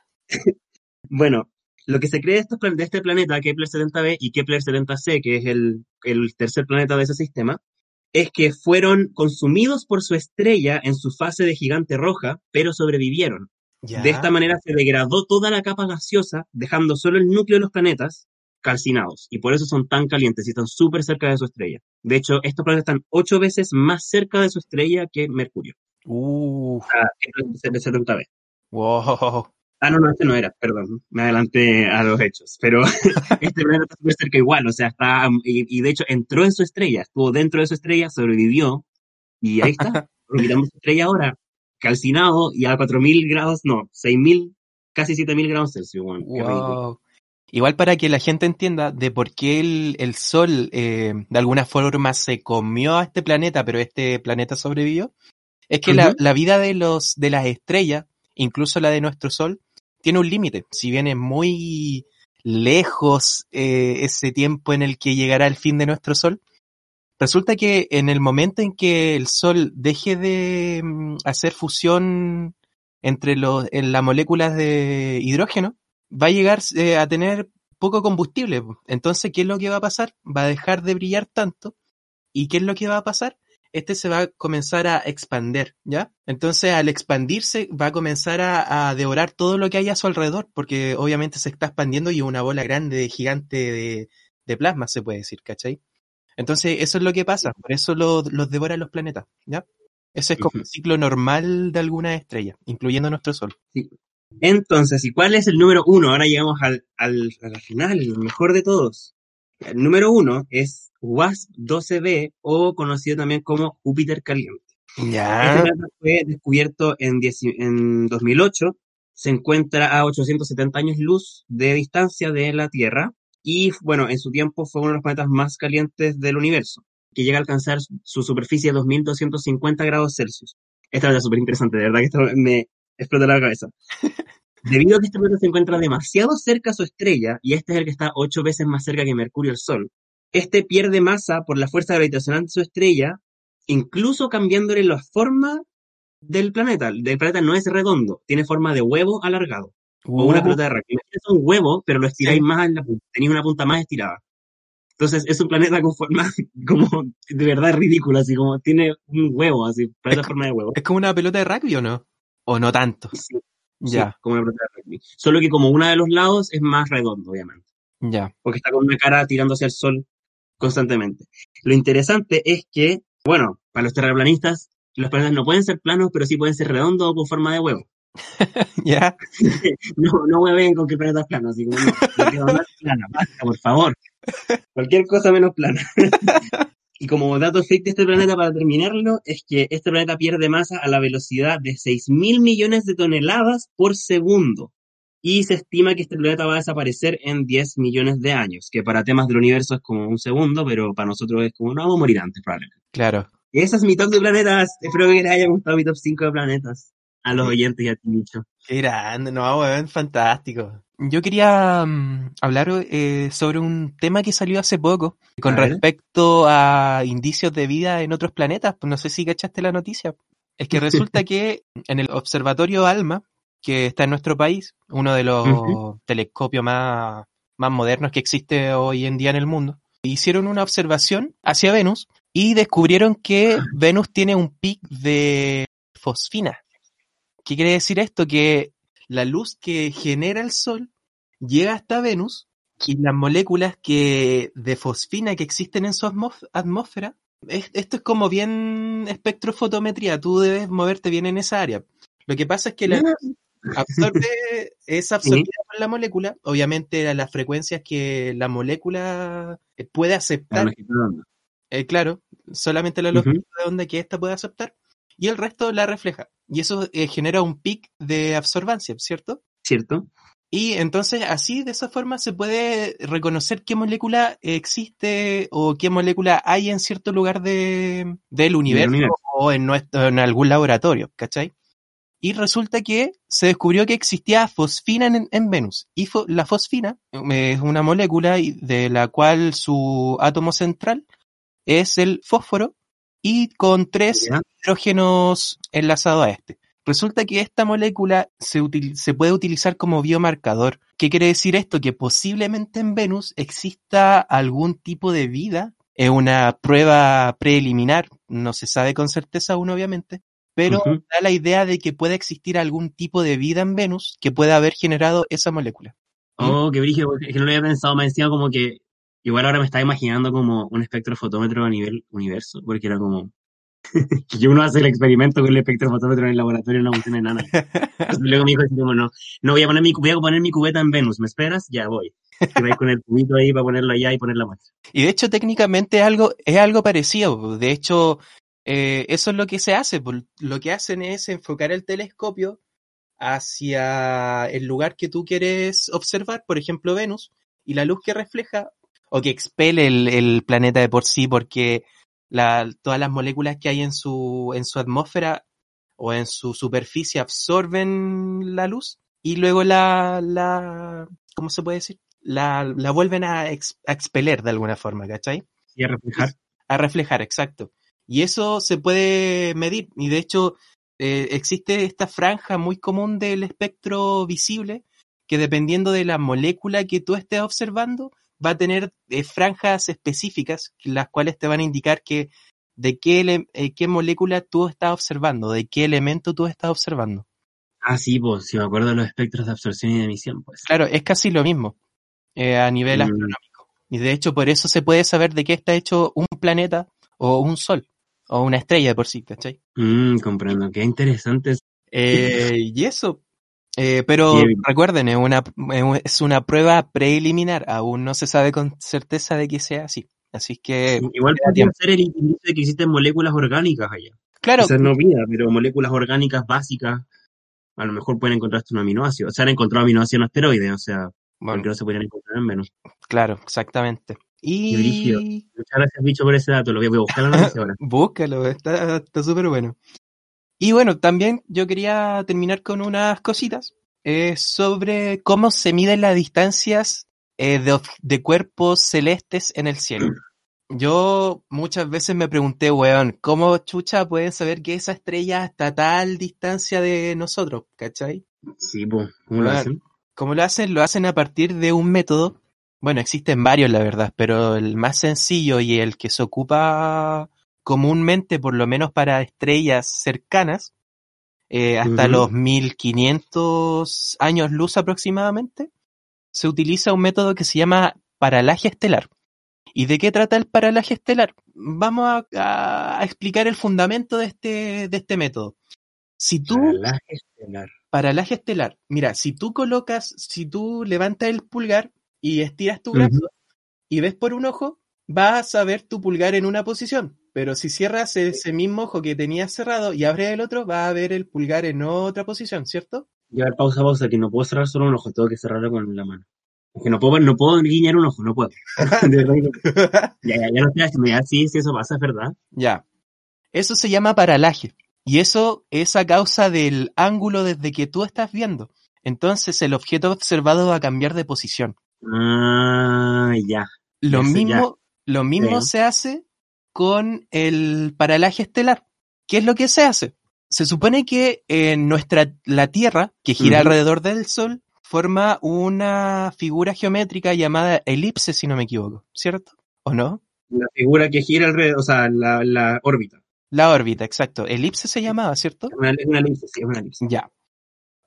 S4: Bueno, lo que se cree de, estos de este planeta, Kepler 70b y Kepler 70c, que es el, el tercer planeta de ese sistema, es que fueron consumidos por su estrella en su fase de gigante roja, pero sobrevivieron.
S5: Ya.
S4: De esta manera se degradó toda la capa gaseosa, dejando solo el núcleo de los planetas calcinados. Y por eso son tan calientes y están súper cerca de su estrella. De hecho, estos planetas están ocho veces más cerca de su estrella que Mercurio.
S5: Uh,
S4: Ah, Kepler 70b.
S5: wow.
S4: Ah, no, no, este no era, perdón, me adelanté a los hechos, pero *laughs* este planeta está súper cerca igual, o sea, está, y, y de hecho entró en su estrella, estuvo dentro de su estrella, sobrevivió, y ahí está, *laughs* orbitando su estrella ahora, calcinado, y a 4.000 grados, no, 6.000, casi 7.000 grados Celsius, bueno.
S5: Wow. Igual para que la gente entienda de por qué el, el Sol eh, de alguna forma se comió a este planeta, pero este planeta sobrevivió, es que la vida de los de las estrellas, incluso la de nuestro Sol, tiene un límite. Si bien es muy lejos eh, ese tiempo en el que llegará el fin de nuestro Sol, resulta que en el momento en que el Sol deje de mm, hacer fusión entre los, las moléculas de hidrógeno, va a llegar eh, a tener poco combustible. Entonces, ¿qué es lo que va a pasar? Va a dejar de brillar tanto. ¿Y qué es lo que va a pasar? Este se va a comenzar a expander, ¿ya? Entonces, al expandirse, va a comenzar a, a devorar todo lo que hay a su alrededor, porque obviamente se está expandiendo y es una bola grande, gigante de, de plasma, se puede decir, ¿cachai? Entonces, eso es lo que pasa, por eso lo- los devoran los planetas, ¿ya? Ese es como el ciclo normal de alguna estrella, incluyendo nuestro Sol.
S4: Entonces, ¿y cuál es el número uno? Ahora llegamos al, al, a la final, el mejor de todos. El número uno es WASP-12b, o conocido también como Júpiter caliente. Este
S5: Ya.
S4: planeta fue descubierto en, 10 en 2008, se encuentra a 870 años luz de distancia de la Tierra y, bueno, en su tiempo fue uno de los planetas más calientes del universo, que llega a alcanzar su superficie de 2250 grados Celsius. Esta es súper interesante, de verdad que esto me explota la cabeza. *laughs* Debido a que este planeta se encuentra demasiado cerca a su estrella, y este es el que está ocho veces más cerca que Mercurio y el Sol, este pierde masa por la fuerza gravitacional de su estrella incluso cambiándole la forma del planeta. El planeta no es redondo, tiene forma de huevo alargado, o una pelota de rugby. Un huevo, pero lo estiráis
S5: Sí.
S4: más en la punta, tenéis una punta más estirada. Entonces es un planeta con forma *laughs* como de verdad ridícula, así como tiene un huevo, así, planeta
S5: Es
S4: forma de huevo.
S5: ¿Es como una pelota de rugby o no? ¿O no tanto?
S4: Sí,
S5: Ya,
S4: sí, como una pelota de rugby. Solo que como uno de los lados es más redondo, obviamente.
S5: ya.
S4: porque está con una cara tirando hacia el sol constantemente. Lo interesante es que, bueno, para los terraplanistas, los planetas no pueden ser planos, pero sí pueden ser redondos o con forma de huevo. *laughs*
S5: Ya. *laughs*
S4: No, no hueven con que el planeta es plano, así como no, no plana, basta, por favor. Cualquier cosa menos plana. *laughs* Y como dato fake de este planeta, para terminarlo, es que este planeta pierde masa a la velocidad de 6 mil millones de toneladas por segundo. Y se estima que este planeta va a desaparecer en 10 millones de años, que para temas del universo es como un segundo, pero para nosotros es como, no, vamos a morir antes, probablemente.
S5: Claro.
S4: Y esa es mi top de planetas. Espero que les haya gustado mi top 5 de planetas. A los oyentes y a ti, Micho.
S5: Qué grande, no, weón, fantástico. Yo quería mm, hablar eh, sobre un tema que salió hace poco con
S4: A
S5: respecto a indicios de vida en otros planetas. Pues no sé si cachaste la noticia. Es que resulta *laughs* que en el observatorio ALMA, que está en nuestro país, uno de los telescopios más, más modernos que existe hoy en día en el mundo, hicieron una observación hacia Venus y descubrieron que *laughs* Venus tiene un pic de fosfina. ¿Qué quiere decir esto? Que la luz que genera el Sol llega hasta Venus y las moléculas que de fosfina que existen en su atmósfera, es- esto es como bien espectrofotometría, tú debes moverte bien en esa área. Lo que pasa es que la luz *laughs* absorbe, es absorbida por la molécula, obviamente a las frecuencias que la molécula puede aceptar, eh, claro, solamente la longitud de onda que ésta puede aceptar, y el resto la refleja. Y eso eh, genera un pic de absorbancia, ¿cierto?
S4: ¿Cierto?
S5: Y entonces así, de esa forma, se puede reconocer qué molécula existe o qué molécula hay en cierto lugar de, del universo,
S4: universo.
S5: o en, nuestro, en algún laboratorio, ¿cachai? Y resulta que se descubrió que existía fosfina en, en Venus. Y fo- la fosfina eh, es una molécula de la cual su átomo central es el fósforo y con tres
S4: Ya.
S5: hidrógenos enlazados a este. Resulta que esta molécula se, util- se puede utilizar como biomarcador. ¿Qué quiere decir esto? Que posiblemente en Venus exista algún tipo de vida. Es una prueba preliminar, no se sabe con certeza aún obviamente, pero da la idea de que puede existir algún tipo de vida en Venus que pueda haber generado esa molécula.
S4: Oh, qué brillo, porque es que no lo había pensado más encima como que igual ahora me estaba imaginando como un espectrofotómetro a nivel universo, porque era como *laughs* que uno hace el experimento con el espectrofotómetro en el laboratorio en una cuestión enana. Entonces, *laughs* luego me dijo así como, no, no voy a poner mi, voy a poner mi cubeta en Venus, ¿me esperas? Ya voy. Y vais con el cubito ahí para ponerlo allá y poner la muestra.
S5: Y de hecho, técnicamente es algo, es algo parecido. po. De hecho, eh, eso es lo que se hace. po. Lo que hacen es enfocar el telescopio hacia el lugar que tú quieres observar, por ejemplo, Venus, y la luz que refleja o que expele el, el planeta de por sí, porque la- todas las moléculas que hay en su, en su atmósfera o en su superficie absorben la luz y luego la, la ¿cómo se puede decir? La, la vuelven a, ex- a expeler de alguna forma, ¿cachai?
S4: Y a reflejar.
S5: A reflejar, exacto. Y eso se puede medir. Y de hecho, eh, existe esta franja muy común del espectro visible que dependiendo de la molécula que tú estés observando, va a tener eh, franjas específicas, las cuales te van a indicar que de qué, eh, qué molécula tú estás observando, de qué elemento tú estás observando.
S4: Ah, sí, pues, si me acuerdo de los espectros de absorción y de emisión, pues.
S5: Claro, es casi lo mismo eh, a nivel
S4: Mm.
S5: astronómico. Y de hecho, por eso se puede saber de qué está hecho un planeta o un sol o una estrella de por sí, ¿cachai?
S4: Mm, comprendo, qué interesante.
S5: Eh, y eso. Eh, pero recuerden, es una, es una prueba preliminar. Aún no se sabe con certeza de que sea así. Así que,
S4: Igual podría ser el de que existen moléculas orgánicas allá.
S5: claro,
S4: Quizás no vida, pero moléculas orgánicas básicas, a lo mejor pueden encontrarse un aminoácido. O sea, han encontrado aminoácidos en asteroides, o sea,
S5: bueno,
S4: porque no se podrían encontrar en Venus.
S5: claro, exactamente. Y
S4: Muchas gracias, bicho, por ese dato. Lo voy a buscar la noticia ahora. *laughs*
S5: búscalo, está está súper bueno. Y bueno, también yo quería terminar con unas cositas eh, sobre cómo se miden las distancias eh, de, de cuerpos celestes en el cielo. Yo muchas veces me pregunté, weón, ¿cómo chucha pueden saber que esa estrella está a tal distancia de nosotros? ¿Cachai?
S4: Sí, pues, ¿cómo lo hacen?
S5: ¿Cómo lo hacen? Lo hacen a partir de un método. Bueno, existen varios, la verdad, pero el más sencillo y el que se ocupa comúnmente, por lo menos para estrellas cercanas, eh, hasta
S4: Ujú.
S5: los 1500 años luz aproximadamente, se utiliza un método que se llama paralaje estelar. ¿Y de qué trata el paralaje estelar? Vamos a, a explicar el fundamento de este, de este método. Si tú
S4: Paralaje estelar.
S5: paralaje estelar. Mira, si tú colocas, si tú levantas el pulgar y estiras tu brazo y ves por un ojo, vas a ver tu pulgar en una posición. Pero si cierras ese mismo ojo que tenías cerrado y abres el otro, vas a ver el pulgar en otra posición, ¿cierto?
S4: Ya, pausa, pausa, que no puedo cerrar solo un ojo, tengo que cerrarlo con la mano. Es que no puedo, no puedo guiñar un ojo, no puedo. *laughs* De verdad ya, ya, ya lo estoy haciendo, ya sí, sí, eso pasa, es verdad.
S5: Ya. Eso se llama paralaje. Y eso es a causa del ángulo desde que tú estás viendo. Entonces el objeto observado va a cambiar de posición.
S4: Ah, ya.
S5: Lo
S4: Eso ya.
S5: mismo, lo mismo
S4: Sí.
S5: se hace con el paralaje estelar. ¿Qué es lo que se hace? Se supone que en nuestra, la Tierra, que gira alrededor del Sol, forma una figura geométrica llamada elipse, si no me equivoco, ¿cierto? ¿O no?
S4: La figura que gira alrededor, o sea, la, la órbita.
S5: La órbita, exacto. Elipse se llamaba, ¿cierto?
S4: Es una, es una elipse, sí, es una elipse.
S5: Ya.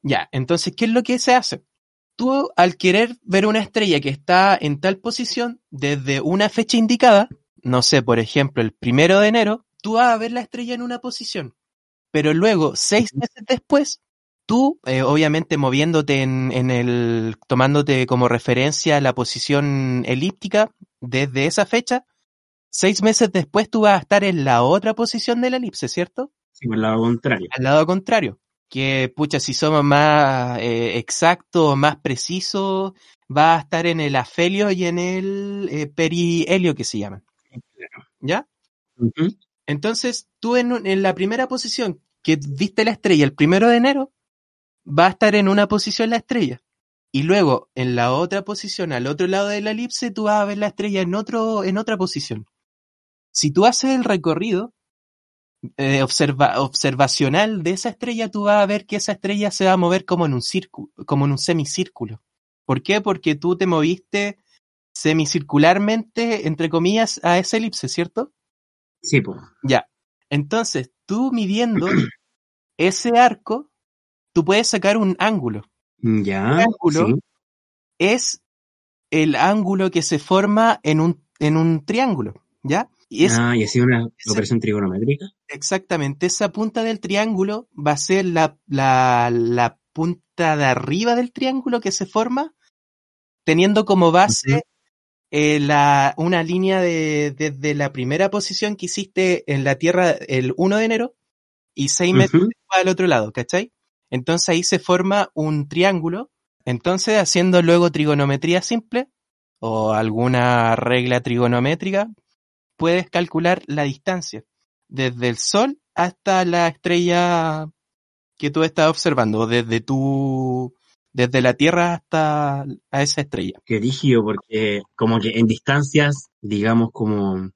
S5: Ya, entonces, ¿qué es lo que se hace? Tú, al querer ver una estrella que está en tal posición, desde una fecha indicada, no sé, por ejemplo, el primero de enero, tú vas a ver la estrella en una posición. Pero luego, seis meses después, tú, eh, obviamente moviéndote en, en el, tomándote como referencia la posición elíptica desde esa fecha, seis meses después tú vas a estar en la otra posición de la elipse, ¿cierto?
S4: Sí, el lado contrario.
S5: al lado contrario. Que, pucha, si somos más eh, exactos, más precisos, va a estar en el afelio y en el eh, perihelio que se llaman. ¿Ya? Entonces, tú en, en la primera posición que viste la estrella el primero de enero, va a estar en una posición la estrella. Y luego, en la otra posición, al otro lado de la elipse, tú vas a ver la estrella en, otro, en otra posición. Si tú haces el recorrido eh, observa- observacional de esa estrella, tú vas a ver que esa estrella se va a mover como en un círculo, como en un semicírculo. ¿Por qué? Porque tú te moviste semicircularmente, entre comillas, a esa elipse, ¿cierto?
S4: Sí, pues.
S5: Ya. Entonces, tú midiendo *clears throat* ese arco, tú puedes sacar un ángulo.
S4: Ya.
S5: ángulo
S4: sí.
S5: Es el ángulo que se forma en un, en un triángulo, ¿ya? Y es
S4: Ah, y así una operación trigonométrica.
S5: exactamente esa punta del triángulo va a ser la, la, la punta de arriba del triángulo que se forma, teniendo como base. Eh, la, una línea de, desde la primera posición que hiciste en la Tierra el 1 de enero y 6 metros
S4: Ujú.
S5: al otro lado, ¿cachai? Entonces ahí se forma un triángulo. Entonces, haciendo luego trigonometría simple o alguna regla trigonométrica, puedes calcular la distancia desde el Sol hasta la estrella que tú estás observando, o desde tu, desde la Tierra hasta a esa estrella.
S4: Qué rígido, porque como que en distancias, digamos, como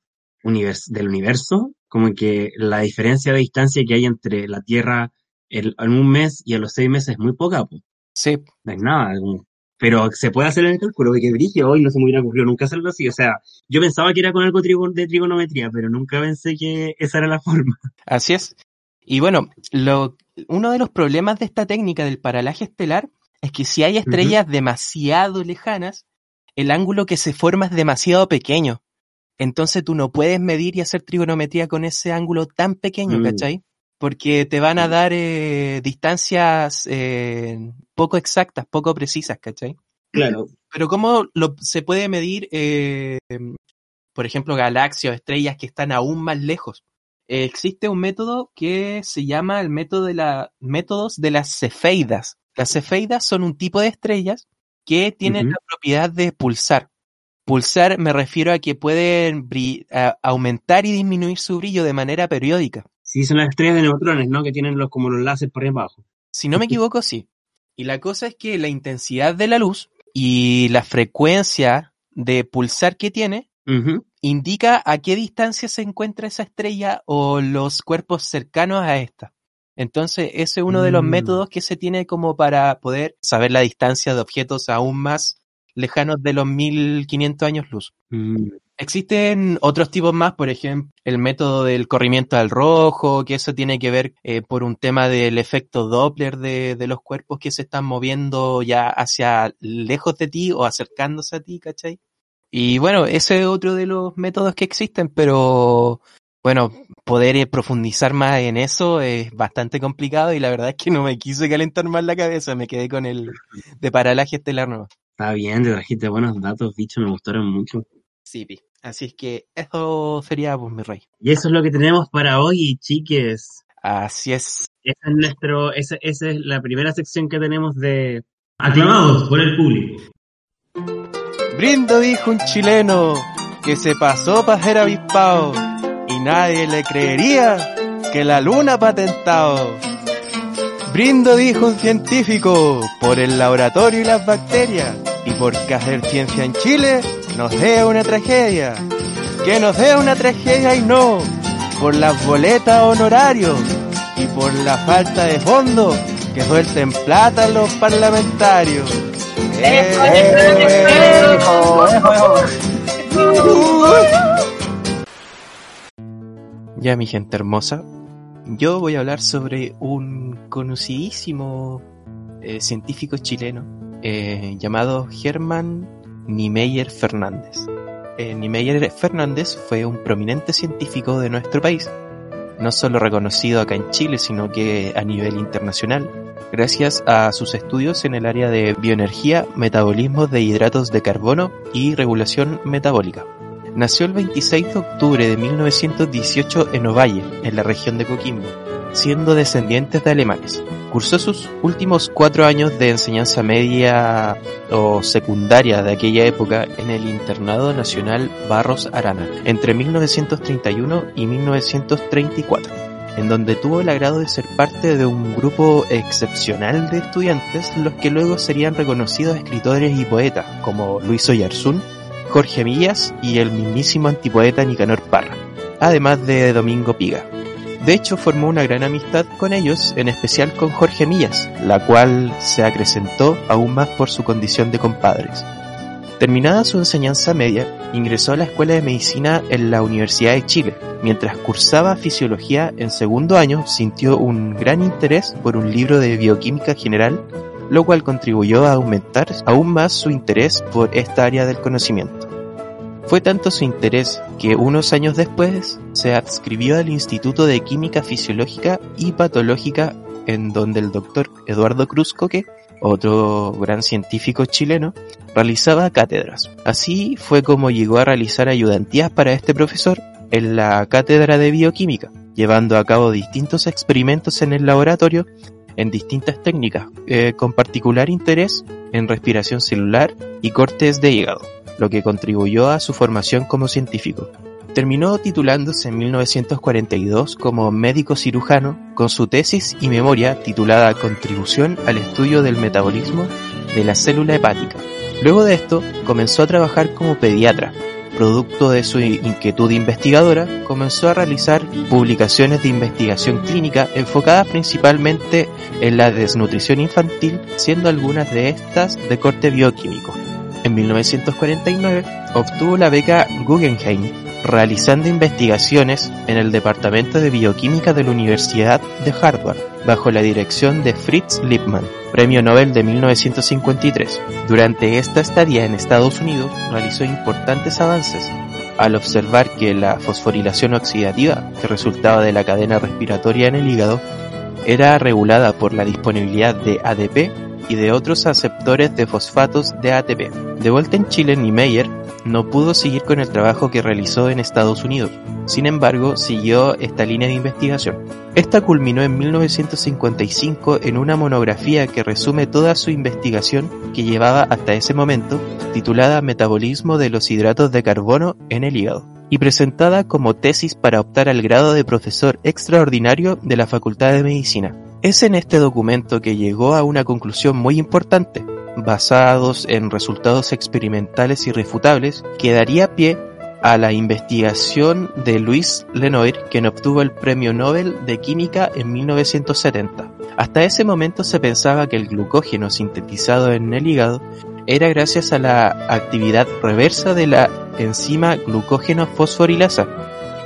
S4: univers del universo, como que la diferencia de distancia que hay entre la Tierra el- en un mes y a los seis meses es muy poca, pues.
S5: Sí,
S4: No es nada. Pero se puede hacer el cálculo, porque brígido, hoy no se me hubiera ocurrido nunca hacerlo así. O sea, yo pensaba que era con algo de trigonometría, pero nunca pensé que esa era la *laughs* forma.
S5: Así es. Y bueno, lo, uno de los problemas de esta técnica del paralaje estelar es que si hay estrellas demasiado lejanas, el ángulo que se forma es demasiado pequeño. Entonces tú no puedes medir y hacer trigonometría con ese ángulo tan pequeño,
S4: Mm.
S5: ¿cachai? Porque te van a
S4: Mm.
S5: dar eh, distancias eh, poco exactas, poco precisas, ¿cachai?
S4: Claro.
S5: Pero ¿cómo lo, se puede medir, eh, por ejemplo, galaxias o estrellas que están aún más lejos? Existe un método que se llama el método de la, métodos de las cefeidas. Las cefeidas son un tipo de estrellas que tienen la propiedad de pulsar. Pulsar me refiero a que pueden a- aumentar y disminuir su brillo de manera periódica.
S4: Sí, son las estrellas de neutrones, ¿no? Que tienen los como los láseres por ahí abajo.
S5: Si no me equivoco, sí. Y la cosa es que la intensidad de la luz y la frecuencia de pulsar que tiene indica a qué distancia se encuentra esa estrella o los cuerpos cercanos a esta. Entonces, ese es uno de los
S4: Mm.
S5: métodos que se tiene como para poder saber la distancia de objetos aún más lejanos de los 1500 años luz.
S4: Mm.
S5: Existen otros tipos más, por ejemplo, el método del corrimiento al rojo, que eso tiene que ver eh, por un tema del efecto Doppler de, de los cuerpos que se están moviendo ya hacia lejos de ti o acercándose a ti, ¿cachai? Y bueno, ese es otro de los métodos que existen, pero bueno, poder eh, profundizar más en eso es bastante complicado y la verdad es que no me quise calentar más la cabeza, me quedé con el de paralaje estelar nuevo.
S4: Está bien, te trajiste buenos datos, bicho, me gustaron mucho.
S5: Sí, pi. Así es que eso sería pues mi rey.
S4: Y eso es lo que tenemos para hoy, chiques.
S5: Así es.
S4: Esa es nuestro, esa, esa es la primera sección que tenemos de aclamados por el público.
S5: Brindo dijo un chileno que se pasó para ser avispado y nadie le creería que la luna patentado. Brindo dijo un científico por el laboratorio y las bacterias y porque hacer ciencia en Chile nos sea una tragedia. Que nos sea una tragedia y no por las boletas honorarios y por la falta de fondo que suelten plata los parlamentarios. ¡Eh, eh, Mi gente hermosa, yo voy a hablar sobre un conocidísimo eh, científico chileno eh, llamado Germán Niemeyer Fernández. Eh, Niemeyer Fernández fue un prominente científico de nuestro país, no solo reconocido acá en Chile, sino que a nivel internacional, gracias a sus estudios en el área de bioenergía, metabolismo de hidratos de carbono y regulación metabólica. Nació el 26 de octubre de 1918 en Ovalle, en la región de Coquimbo, siendo descendientes de alemanes. Cursó sus últimos cuatro años de enseñanza media o secundaria de aquella época en el Internado Nacional Barros Arana, entre 1931 y 1934, en donde tuvo el agrado de ser parte de un grupo excepcional de estudiantes, los que luego serían reconocidos escritores y poetas, como Luis Oyarzún, Jorge Millas y el mismísimo antipoeta Nicanor Parra, además de Domingo Piga. De hecho, formó una gran amistad con ellos, en especial con Jorge Millas, la cual se acrecentó aún más por su condición de compadres. Terminada su enseñanza media, ingresó a la Escuela de Medicina en la Universidad de Chile. Mientras cursaba fisiología en segundo año, sintió un gran interés por un libro de bioquímica general, lo cual contribuyó a aumentar aún más su interés por esta área del conocimiento. Fue tanto su interés que unos años después se adscribió al Instituto de Química Fisiológica y Patológica en donde el doctor Eduardo Cruz Coque otro gran científico chileno, realizaba cátedras. Así fue como llegó a realizar ayudantías para este profesor en la cátedra de bioquímica, llevando a cabo distintos experimentos en el laboratorio en distintas técnicas, eh, con particular interés en respiración celular y cortes de hígado, lo que contribuyó a su formación como científico. Terminó titulándose en 1942 como médico cirujano con su tesis y memoria titulada Contribución al estudio del metabolismo de la célula hepática. Luego de esto, comenzó a trabajar como pediatra. Producto de su inquietud investigadora, comenzó a realizar publicaciones de investigación clínica enfocadas principalmente en la desnutrición infantil, siendo algunas de estas de corte bioquímico. En 1949 obtuvo la beca Guggenheim realizando investigaciones en el Departamento de Bioquímica de la Universidad de Harvard, bajo la dirección de Fritz Lippmann, Premio Nobel de 1953. Durante esta estadía en Estados Unidos realizó importantes avances al observar que la fosforilación oxidativa, que resultaba de la cadena respiratoria en el hígado, era regulada por la disponibilidad de ADP y de otros aceptores de fosfatos de ATP. De vuelta en Chile, Niemeyer no pudo seguir con el trabajo que realizó en Estados Unidos. Sin embargo, siguió esta línea de investigación. Esta culminó en 1955 en una monografía que resume toda su investigación que llevaba hasta ese momento, titulada Metabolismo de los hidratos de carbono en el hígado, y presentada como tesis para optar al grado de profesor extraordinario de la Facultad de Medicina. Es en este documento que llegó a una conclusión muy importante, basados en resultados experimentales irrefutables, que daría pie a la investigación de Louis Lenoir, quien obtuvo el Premio Nobel de Química en 1970. Hasta ese momento se pensaba que el glucógeno sintetizado en el hígado era gracias a la actividad reversa de la enzima glucógeno fosforilasa,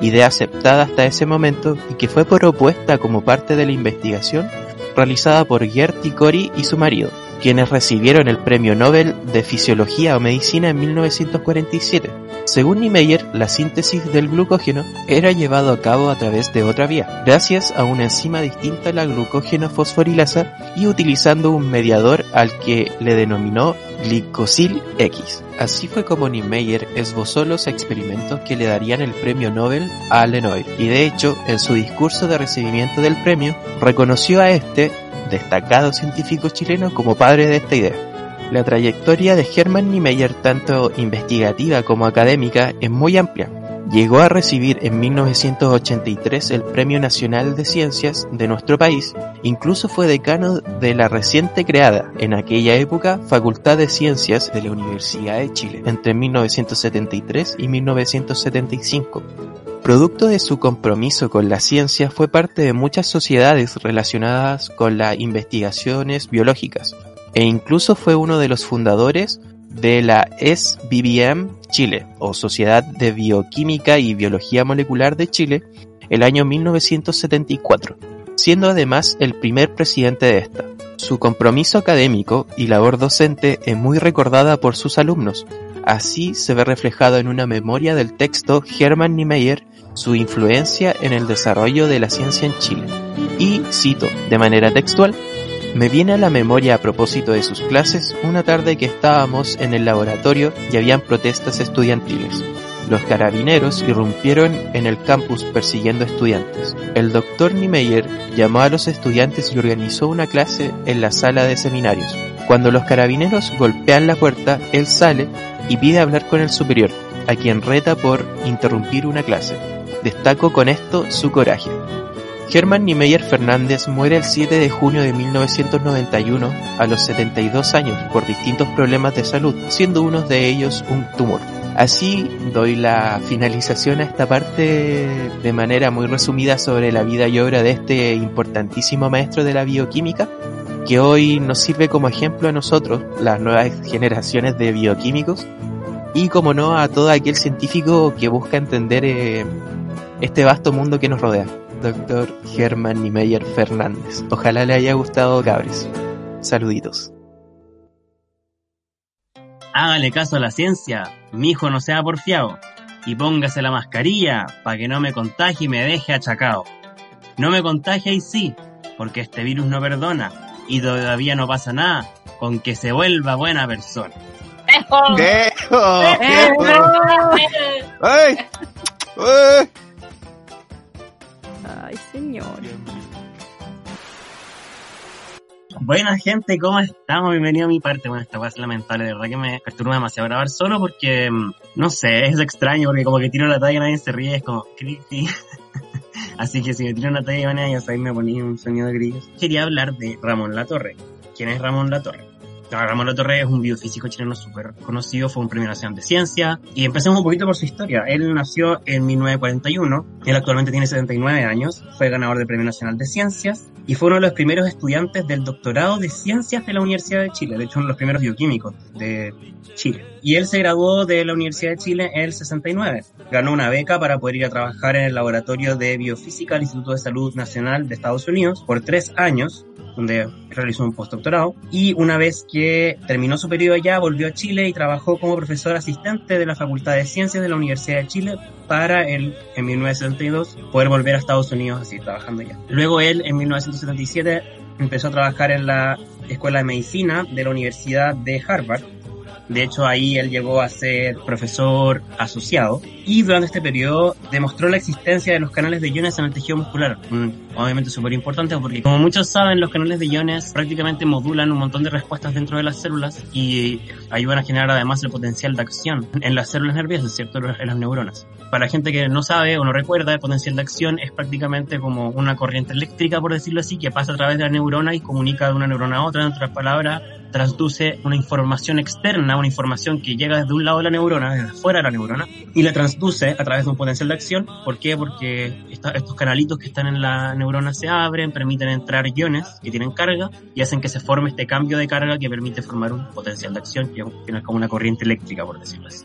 S5: idea aceptada hasta ese momento y que fue propuesta como parte de la investigación realizada por Gerty Cori y su marido, quienes recibieron el Premio Nobel de Fisiología o Medicina en 1947. Según Niemeyer, la síntesis del glucógeno era llevado a cabo a través de otra vía, gracias a una enzima distinta a la glucógeno fosforilasa y utilizando un mediador al que le denominó glicosil X. Así fue como Niemeyer esbozó los experimentos que le darían el premio Nobel a Lenoir, y de hecho, en su discurso de recibimiento del premio, reconoció a este, destacado científico chileno, como padre de esta idea. La trayectoria de Hermann Niemeyer, tanto investigativa como académica, es muy amplia. Llegó a recibir en 1983 el Premio Nacional de Ciencias de nuestro país, incluso fue decano de la reciente creada, en aquella época, Facultad de Ciencias de la Universidad de Chile, entre 1973 y 1975. Producto de su compromiso con la ciencia fue parte de muchas sociedades relacionadas con las investigaciones biológicas, e incluso fue uno de los fundadores de la SBBM Chile, o Sociedad de Bioquímica y Biología Molecular de Chile, el año 1974, siendo además el primer presidente de esta. Su compromiso académico y labor docente es muy recordada por sus alumnos, así se ve reflejado en una memoria del texto Hermann Niemeyer su influencia en el desarrollo de la ciencia en Chile. Y, cito, de manera textual, me viene a la memoria a propósito de sus clases una tarde que estábamos en el laboratorio y habían protestas estudiantiles. Los carabineros irrumpieron en el campus persiguiendo estudiantes. El doctor Niemeyer llamó a los estudiantes y organizó una clase en la sala de seminarios. Cuando los carabineros golpean la puerta, él sale y pide hablar con el superior, a quien reta por interrumpir una clase. Destaco con esto su coraje. Hermann Niemeyer Fernández muere el 7 de junio de 1991 a los 72 años por distintos problemas de salud, siendo uno de ellos un tumor. Así doy la finalización a esta parte de manera muy resumida sobre la vida y obra de este importantísimo maestro de la bioquímica, que hoy nos sirve como ejemplo a nosotros, las nuevas generaciones de bioquímicos, y como no a todo aquel científico que busca entender eh, este vasto mundo que nos rodea. Doctor Germán Niemeyer Fernández. Ojalá le haya gustado, cabres. Saluditos.
S4: Hágale caso a la ciencia, mi hijo no sea porfiado, y póngase la mascarilla para que no me contagie y me deje achacado. No me contagie y sí, porque este virus no perdona, y todavía no pasa nada con que se vuelva buena persona.
S6: ¡Ejo!
S5: ¡Dejo!
S6: ¡Ejo!
S5: ¡Ay! ¡Ay!
S3: Ay, señor.
S4: Buena gente, ¿cómo estamos? Bienvenido a mi parte. Bueno, esta es lamentable, de verdad que me perturba demasiado grabar solo porque, mm, no sé, es extraño porque como que tiro la talla y nadie se ríe, es como creepy. *laughs* Así que si me tiro una talla y van a ya me ponía un sonido de grillos. Quería hablar de Ramón Latorre. ¿Quién es Ramón Latorre? Ramón Latorre es un biofísico chileno súper conocido, fue un premio nacional de ciencia. Y empecemos un poquito por su historia. Él nació en 1941, él actualmente tiene 79 años, fue ganador del Premio Nacional de Ciencias y fue uno de los primeros estudiantes del doctorado de ciencias de la Universidad de Chile, de hecho uno de los primeros bioquímicos de Chile. Y él se graduó de la Universidad de Chile en el 69. Ganó una beca para poder ir a trabajar en el laboratorio de biofísica del Instituto de Salud Nacional de Estados Unidos por tres años donde realizó un postdoctorado y una vez que terminó su periodo allá volvió a Chile y trabajó como profesor asistente de la Facultad de Ciencias de la Universidad de Chile para él en 1972 poder volver a Estados Unidos así trabajando allá. Luego él en 1977 empezó a trabajar en la Escuela de Medicina de la Universidad de Harvard de hecho, ahí él llegó a ser profesor asociado y durante este periodo demostró la existencia de los canales de iones en el tejido muscular. Mm, obviamente súper importante porque, como muchos saben, los canales de iones prácticamente modulan un montón de respuestas dentro de las células y ayudan a generar además el potencial de acción en las células nerviosas, ¿cierto? En las neuronas. Para la gente que no sabe o no recuerda, el potencial de acción es prácticamente como una corriente eléctrica, por decirlo así, que pasa a través de la neurona y comunica de una neurona a otra, en otras palabras, transduce una información externa, una información que llega desde un lado de la neurona, desde fuera de la neurona, y la transduce a través de un potencial de acción. ¿Por qué? Porque estos canalitos que están en la neurona se abren, permiten entrar iones que tienen carga y hacen que se forme este cambio de carga que permite formar un potencial de acción, que es como una corriente eléctrica, por decirlo así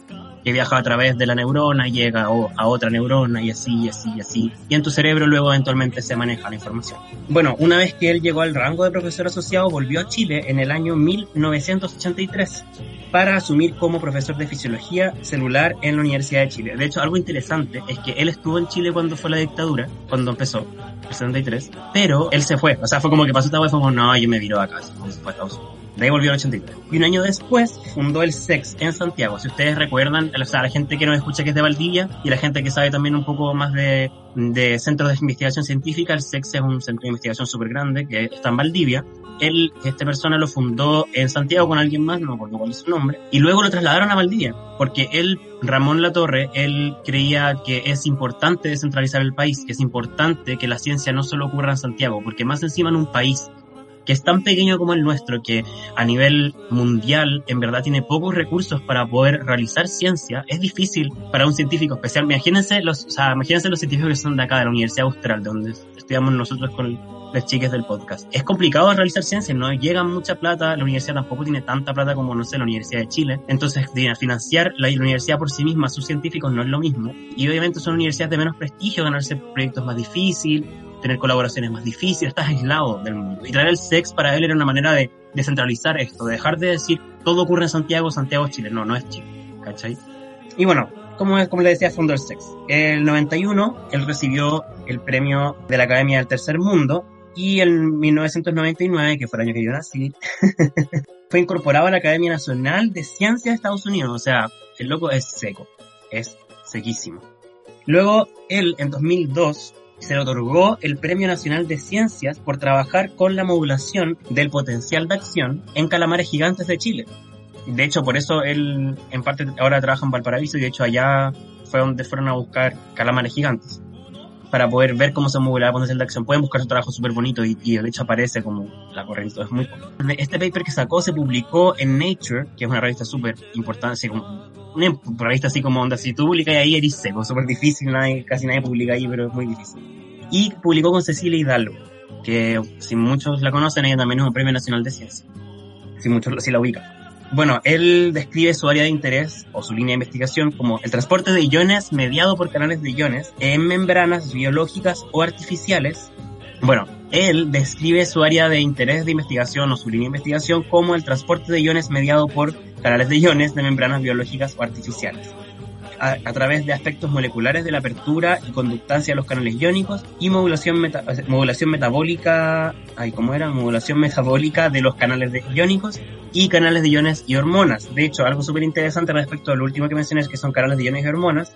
S4: viaja a través de la neurona y llega a otra neurona y así, y así, y así. Y en tu cerebro luego eventualmente se maneja la información. Bueno, una vez que él llegó al rango de profesor asociado, volvió a Chile en el año 1983 para asumir como profesor de fisiología celular en la Universidad de Chile. De hecho, algo interesante es que él estuvo en Chile cuando fue la dictadura, cuando empezó, el 73, pero él se fue. O sea, fue como que pasó esta vez, fue como, no, yo me viro acá, se fue a Estados Unidos. De ahí volvió el 83. Y un año después fundó el SEX en Santiago. Si ustedes recuerdan, o sea, la gente que nos escucha que es de Valdivia y la gente que sabe también un poco más de, de centros de investigación científica, el SEX es un centro de investigación súper grande que está en Valdivia. Él, esta persona lo fundó en Santiago con alguien más, no me acuerdo cuál es su nombre, y luego lo trasladaron a Valdivia, porque él, Ramón Latorre, él creía que es importante descentralizar el país, que es importante que la ciencia no solo ocurra en Santiago, porque más encima en un país que es tan pequeño como el nuestro, que a nivel mundial en verdad tiene pocos recursos para poder realizar ciencia, es difícil para un científico especial. Imagínense los, o sea, imagínense los científicos que son de acá, de la Universidad Austral, de donde estudiamos nosotros con las chicas del podcast. Es complicado realizar ciencia, no llega mucha plata, la universidad tampoco tiene tanta plata como, no sé, la Universidad de Chile. Entonces, financiar la, universidad por sí misma, sus científicos, no es lo mismo. Y obviamente son universidades de menos prestigio, ganarse proyectos más difícil, tener colaboraciones más difíciles, estás aislado del mundo. Y traer el sex para él era una manera de descentralizar esto, de dejar de decir todo ocurre en Santiago, Santiago es Chile. No, no es Chile. ¿Cachai? Y bueno, como, como le decía, fundó el sex. En el 91, él recibió el premio de la Academia del Tercer Mundo y en 1999, que fue el año que yo nací, *laughs* fue incorporado a la Academia Nacional de Ciencias de Estados Unidos. O sea, el loco es seco, es sequísimo. Luego, él en 2002 se le otorgó el Premio Nacional de Ciencias por trabajar con la modulación del potencial de acción en calamares gigantes de Chile. De hecho, por eso él en parte ahora trabaja en Valparaíso y de hecho allá fue donde fueron a buscar calamares gigantes para poder ver cómo se modula el potencial de acción. Pueden buscar su trabajo súper bonito y, y de hecho aparece como la corriente. Es muy Este paper que sacó se publicó en Nature, que es una revista súper importante, como una por vista así como onda, si tú publicas ahí eres seco, súper difícil, nadie, casi nadie publica ahí, pero es muy difícil. Y publicó con Cecilia Hidalgo, que si muchos la conocen, ella también es un premio nacional de ciencia, si muchos si la ubican. Bueno, él describe su área de interés o su línea de investigación como el transporte de iones mediado por canales de iones en membranas biológicas o artificiales. Bueno, él describe su área de interés de investigación o su línea de investigación como el transporte de iones mediado por canales de iones de membranas biológicas o artificiales a, a, través de aspectos moleculares de la apertura y conductancia de los canales iónicos y modulación, meta, modulación metabólica, ay, ¿cómo era? Modulación metabólica de los canales de iónicos y canales de iones y hormonas. De hecho, algo súper interesante respecto a lo último que mencioné es que son canales de iones y hormonas.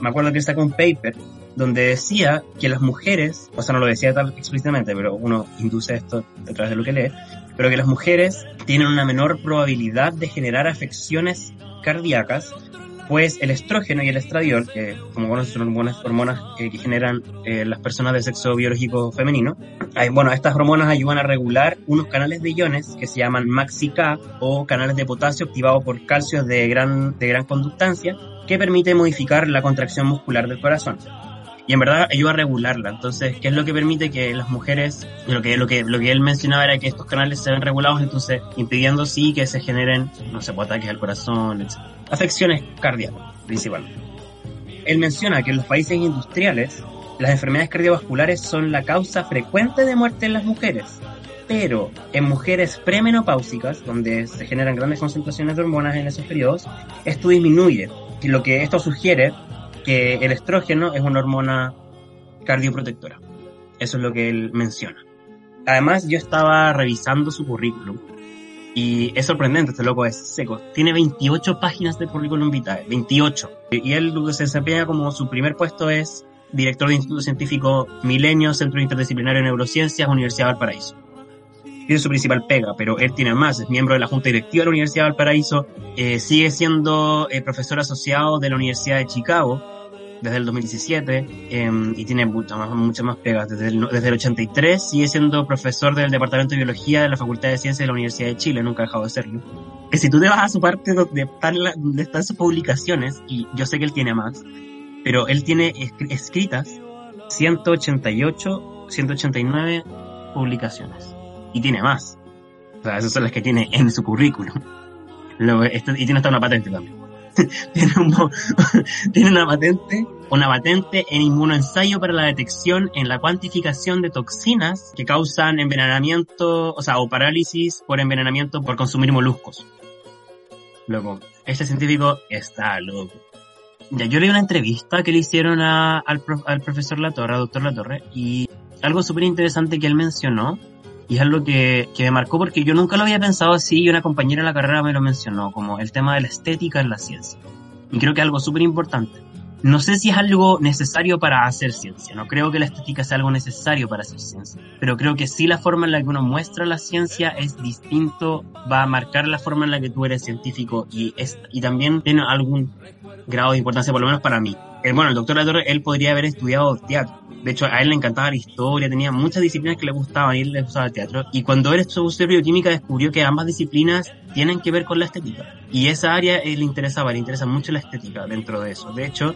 S4: Me acuerdo que sacó un paper donde decía que las mujeres, o sea, no lo decía tal explícitamente, pero uno induce esto a través de lo que lee, pero que las mujeres tienen una menor probabilidad de generar afecciones cardíacas pues el estrógeno y el estradiol, que como conocen son hormonas, hormonas que, generan eh, las personas de sexo biológico femenino, bueno, estas hormonas ayudan a regular unos canales de iones que se llaman MAXI-K o canales de potasio activados por calcio de gran, de gran conductancia, que permite modificar la contracción muscular del corazón y en verdad ayuda a regularla. Entonces, ¿qué es lo que permite que las mujeres, lo que, lo que, lo que él mencionaba era que estos canales se ven regulados, entonces impidiendo sí que se generen, no sé, pues, ataques al corazón, etc. Afecciones cardíacas, principalmente. Él menciona que en los países industriales, las enfermedades cardiovasculares son la causa frecuente de muerte en las mujeres. Pero en mujeres premenopáusicas, donde se generan grandes concentraciones de hormonas en esos periodos, esto disminuye. Y lo que esto sugiere que el estrógeno es una hormona cardioprotectora. Eso es lo que él menciona. Además, yo estaba revisando su currículum y es sorprendente, este loco es seco. Tiene 28 páginas de currículum vitae, 28. Y él se desempeña como su primer puesto es director de Instituto Científico Milenio, Centro Interdisciplinario de Neurociencias, Universidad de Valparaíso. Es su principal pega, pero él tiene más, es miembro de la Junta Directiva de la Universidad de Valparaíso, eh, sigue siendo eh, profesor asociado de la Universidad de Chicago desde el 2017 eh, y tiene muchas más, más pegas. Desde el, desde el 83 sigue siendo profesor del Departamento de Biología de la Facultad de Ciencias de la Universidad de Chile, nunca ha dejado de serlo. Que si tú te vas a su parte donde están, la, donde están sus publicaciones, y yo sé que él tiene más, pero él tiene escritas 188, 189 publicaciones y tiene más. O sea, esas son las que tiene en su currículum. Luego, esto, y tiene hasta una patente también. *laughs* tiene, un, *laughs* tiene una patente, una patente en inmunoensayo para la detección en la cuantificación de toxinas que causan envenenamiento, o sea, o parálisis por envenenamiento por consumir moluscos. Luego, este científico está loco. Ya, yo leí una entrevista que le hicieron a, al, prof, al profesor Latorre, al doctor Latorre, y algo súper interesante que él mencionó y es algo que, que, me marcó porque yo nunca lo había pensado así y una compañera de la carrera me lo mencionó, como el tema de la estética en la ciencia. Y creo que es algo súper importante. No sé si es algo necesario para hacer ciencia, no creo que la estética sea algo necesario para hacer ciencia, pero creo que sí la forma en la que uno muestra la ciencia es distinto, va a marcar la forma en la que tú eres científico y, es, y también tiene algún grado de importancia, por lo menos para mí. El, bueno, el doctor Latorre, él podría haber estudiado teatro, de hecho, a él le encantaba la historia, tenía muchas disciplinas que le gustaban y él le gustaba el teatro. Y cuando él estudió bioquímica descubrió que ambas disciplinas tienen que ver con la estética. Y esa área él le interesaba, le interesa mucho la estética dentro de eso. De hecho,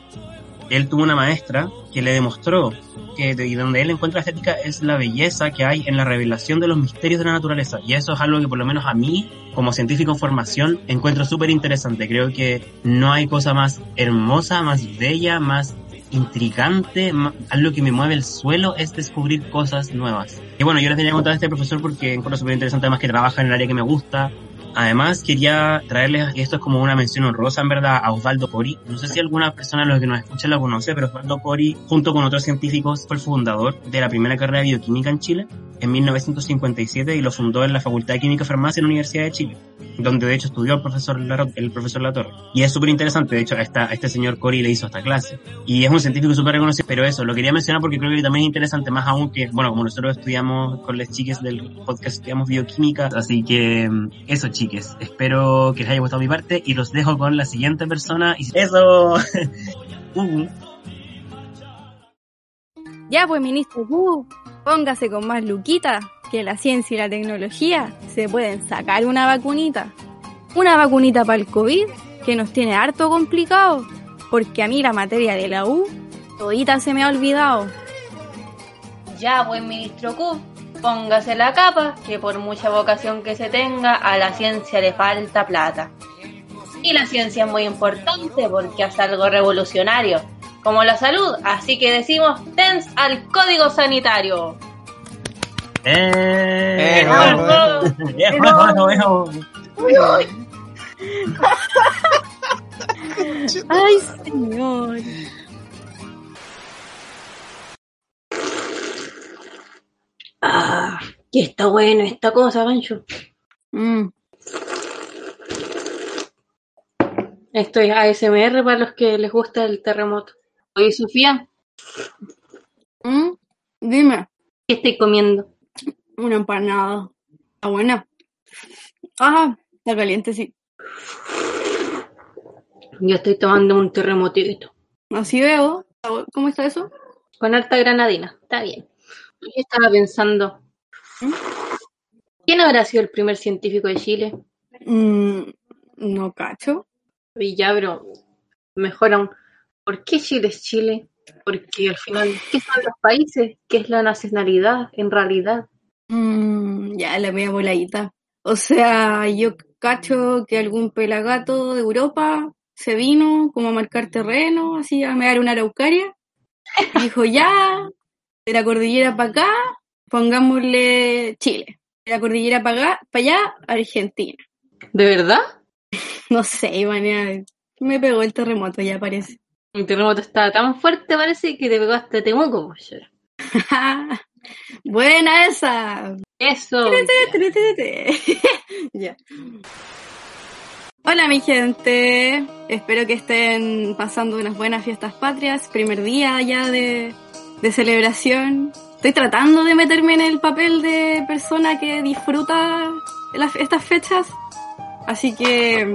S4: él tuvo una maestra que le demostró que de, donde él encuentra estética es la belleza que hay en la revelación de los misterios de la naturaleza. Y eso es algo que por lo menos a mí, como científico en formación, encuentro súper interesante. Creo que no hay cosa más hermosa, más bella, más intrigante, algo que me mueve el suelo es descubrir cosas nuevas. Y bueno, yo les tenía contar a este profesor porque encuentro súper interesante además que trabaja en el área que me gusta. Además, quería traerles, y esto es como una mención honrosa en verdad, a Osvaldo Pori. No sé si alguna persona de los que nos escucha lo conoce, pero Osvaldo Pori, junto con otros científicos, fue el fundador de la primera carrera de bioquímica en Chile en 1957 y lo fundó en la Facultad de Química y Farmacia en la Universidad de Chile, donde de hecho estudió el profesor, el profesor Latorre. Y es súper interesante, de hecho, a, esta, a este señor Cori le hizo esta clase. Y es un científico súper reconocido, pero eso, lo quería mencionar porque creo que también es interesante, más aún que, bueno, como nosotros estudiamos con las chiques del podcast, estudiamos bioquímica, así que eso, chiques, espero que les haya gustado mi parte y los dejo con la siguiente persona. Y eso. *laughs* uh.
S3: Ya pues, ministro, uh, póngase con más luquita, que la ciencia y la tecnología se pueden sacar una vacunita. Una vacunita para el COVID que nos tiene harto complicado, porque a mí la materia de la U todita se me ha olvidado.
S6: Ya, buen ministro Q, póngase la capa, que por mucha vocación que se tenga, a la ciencia le falta plata. Y la ciencia es muy importante porque hace algo revolucionario, como la salud, así que decimos TENS al código sanitario.
S4: ¡Eh!
S5: Eh.
S4: ¡Eh!
S3: Ay, señor.
S6: Ah, que está bueno esta cosa, Gancho.
S3: Mm,
S6: Esto es ASMR para los que les gusta el terremoto. Oye, Sofía,
S3: mm, Dime,
S6: ¿qué estoy comiendo?
S3: una empanada. ¿Está buena? Ajá, está caliente, sí.
S6: Yo estoy tomando un terremotito.
S3: Así veo. ¿Cómo está eso?
S6: Con harta granadina. Está bien. Yo estaba pensando,
S3: ¿Mm?
S6: ¿quién habrá sido el primer científico de Chile?
S3: Mm, no cacho.
S6: Pero mejor aún, ¿por qué Chile es Chile? Porque al final, ¿qué son los países? ¿Qué es la nacionalidad en realidad?
S3: Mm, ya, la media voladita. O sea, yo cacho que algún pelagato de Europa se vino como a marcar terreno, así a mear una araucaria. Dijo, ya, de la cordillera para acá, pongámosle Chile. De la cordillera para acá, para allá, Argentina.
S6: ¿De verdad? *laughs*
S3: No sé, Iván, ya me pegó el terremoto, ya parece.
S6: El terremoto estaba tan fuerte, parece, que te pegó hasta Temuco. pues. *laughs*
S3: Buena esa.
S6: Eso. *laughs*
S3: Ya. Hola mi gente, espero que estén pasando unas buenas fiestas patrias, primer día ya de, de celebración. Estoy tratando de meterme en el papel de persona que disfruta las- estas fechas, así que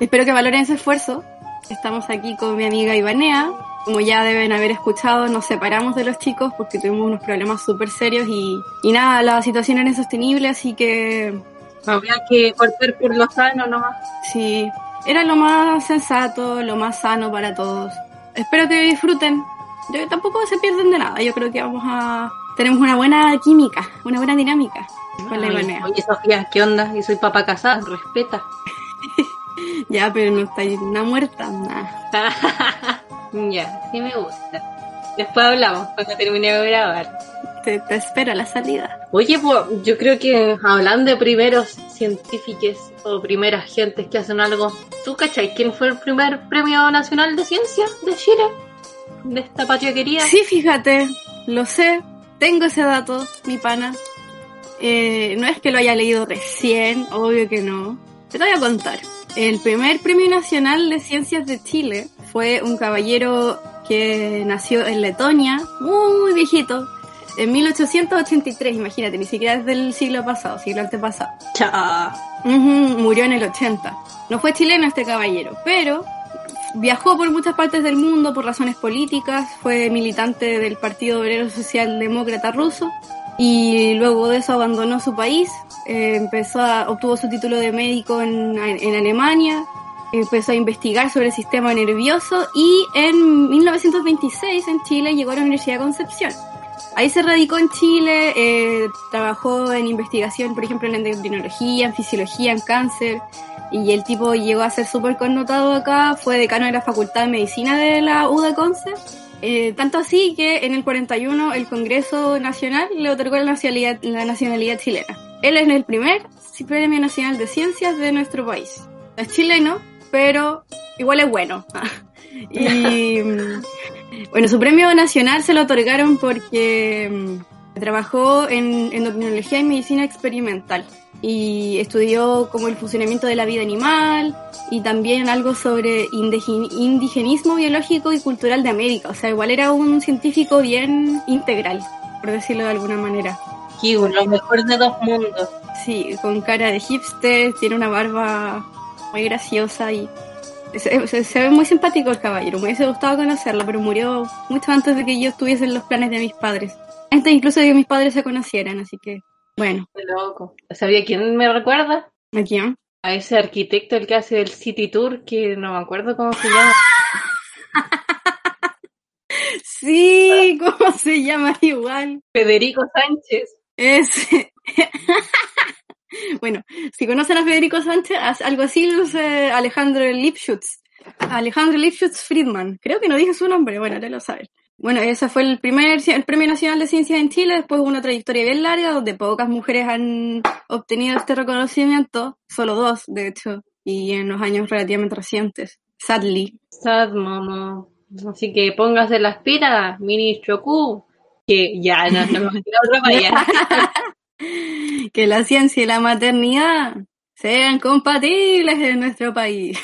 S3: espero que valoren ese esfuerzo. Estamos aquí con mi amiga Ivanea. Como ya deben haber escuchado, nos separamos de los chicos porque tuvimos unos problemas súper serios y, y nada, la situación era insostenible, así que
S6: Había que cortar por lo sano nomás.
S3: Sí, era lo más sensato, lo más sano para todos. Espero que disfruten. Yo tampoco se pierden de nada. Yo creo que vamos a tenemos una buena química, una buena dinámica con la Ivanea.
S6: oye, Sofía, ¿qué onda? Yo soy papá casada, respeta. *laughs*
S3: Ya, pero no está una muerta, nada. *laughs*
S6: ya, sí me gusta. Después hablamos cuando termine de grabar.
S3: Te, te espera la salida.
S6: Oye, pues yo creo que hablando de primeros científicos o primeras gentes que hacen algo, ¿tú cachai quién fue el primer premio nacional de ciencia de Chile? De esta patria querida.
S3: Sí, fíjate, lo sé, tengo ese dato, mi pana. Eh, no es que lo haya leído recién, obvio que no. Te lo voy a contar. El primer premio nacional de ciencias de Chile fue un caballero que nació en Letonia, muy viejito, en 1883, imagínate, ni siquiera es del siglo pasado, siglo antepasado.
S6: Cha.
S3: Murió en el 80. No fue chileno este caballero, pero viajó por muchas partes del mundo por razones políticas, fue militante del Partido Obrero Socialdemócrata ruso y luego de eso abandonó su país, eh, empezó obtuvo su título de médico en, en Alemania, empezó a investigar sobre el sistema nervioso y en 1926 en Chile llegó a la Universidad de Concepción. Ahí se radicó en Chile, eh, trabajó en investigación, por ejemplo, en endocrinología, en fisiología, en cáncer, y el tipo llegó a ser súper connotado acá, fue decano de la Facultad de Medicina de la UDA Conce, eh, tanto así que en el 41 el Congreso Nacional le otorgó la nacionalidad, la nacionalidad chilena. Él es el primer premio nacional de ciencias de nuestro país. Es chileno, pero igual es bueno. *laughs* y mm, bueno, su premio nacional se lo otorgaron porque mm, trabajó en endocrinología y medicina experimental y estudió como el funcionamiento de la vida animal y también algo sobre indigenismo biológico y cultural de América. O sea, igual era un científico bien integral, por decirlo de alguna manera.
S6: Kiwi, lo mejor de dos mundos.
S3: Sí, con cara de hipster, tiene una barba muy graciosa y se, se- se ve muy simpático el caballero. Me hubiese gustado conocerlo, pero murió mucho antes de que yo estuviese en los planes de mis padres. Antes incluso de que mis padres se conocieran, así que, bueno,
S6: Qué loco. ¿Sabía quién me recuerda?
S3: ¿a quién?
S6: A ese arquitecto, el que hace el City Tour, que no me acuerdo cómo se llama. *laughs*
S3: Sí, ¿cómo se llama *laughs* igual?
S6: Federico Sánchez.
S3: Ese. *laughs* bueno, si conocen a Federico Sánchez, algo así lo Alejandro Lipschutz. Alejandro Lipschutz Friedman. Creo que no dije su nombre, bueno, ya lo saben. Bueno, ese fue el primer el Premio Nacional de Ciencias en Chile, después hubo una trayectoria bien larga donde pocas mujeres han obtenido este reconocimiento, solo dos, de hecho, y en los años relativamente recientes. Sadly.
S6: Sad, momo. Así que póngase las pilas, ministro Q, que ya no, no me otro *laughs* para
S3: que la ciencia y la maternidad sean compatibles en nuestro país.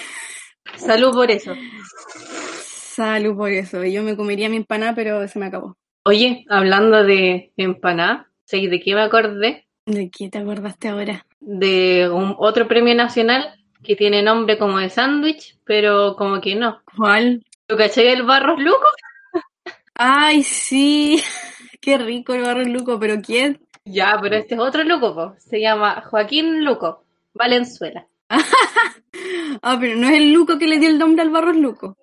S6: Salud por eso.
S3: Salud por eso. Yo me comería mi empanada, pero se me acabó.
S6: Oye, hablando de empanada, ¿de qué me acordé?
S3: ¿De qué te acordaste ahora?
S6: De un otro premio nacional que tiene nombre como de sándwich, pero como que no.
S3: ¿Cuál?
S6: ¿Tú caché el Barros Luco?
S3: Ay, sí. *laughs* Qué rico el Barros Luco, pero ¿quién?
S6: Ya, pero este es otro Luco, po. se llama Joaquín Luco, Valenzuela. *laughs*
S3: ah, pero no es el Luco que le dio el nombre al Barros Luco.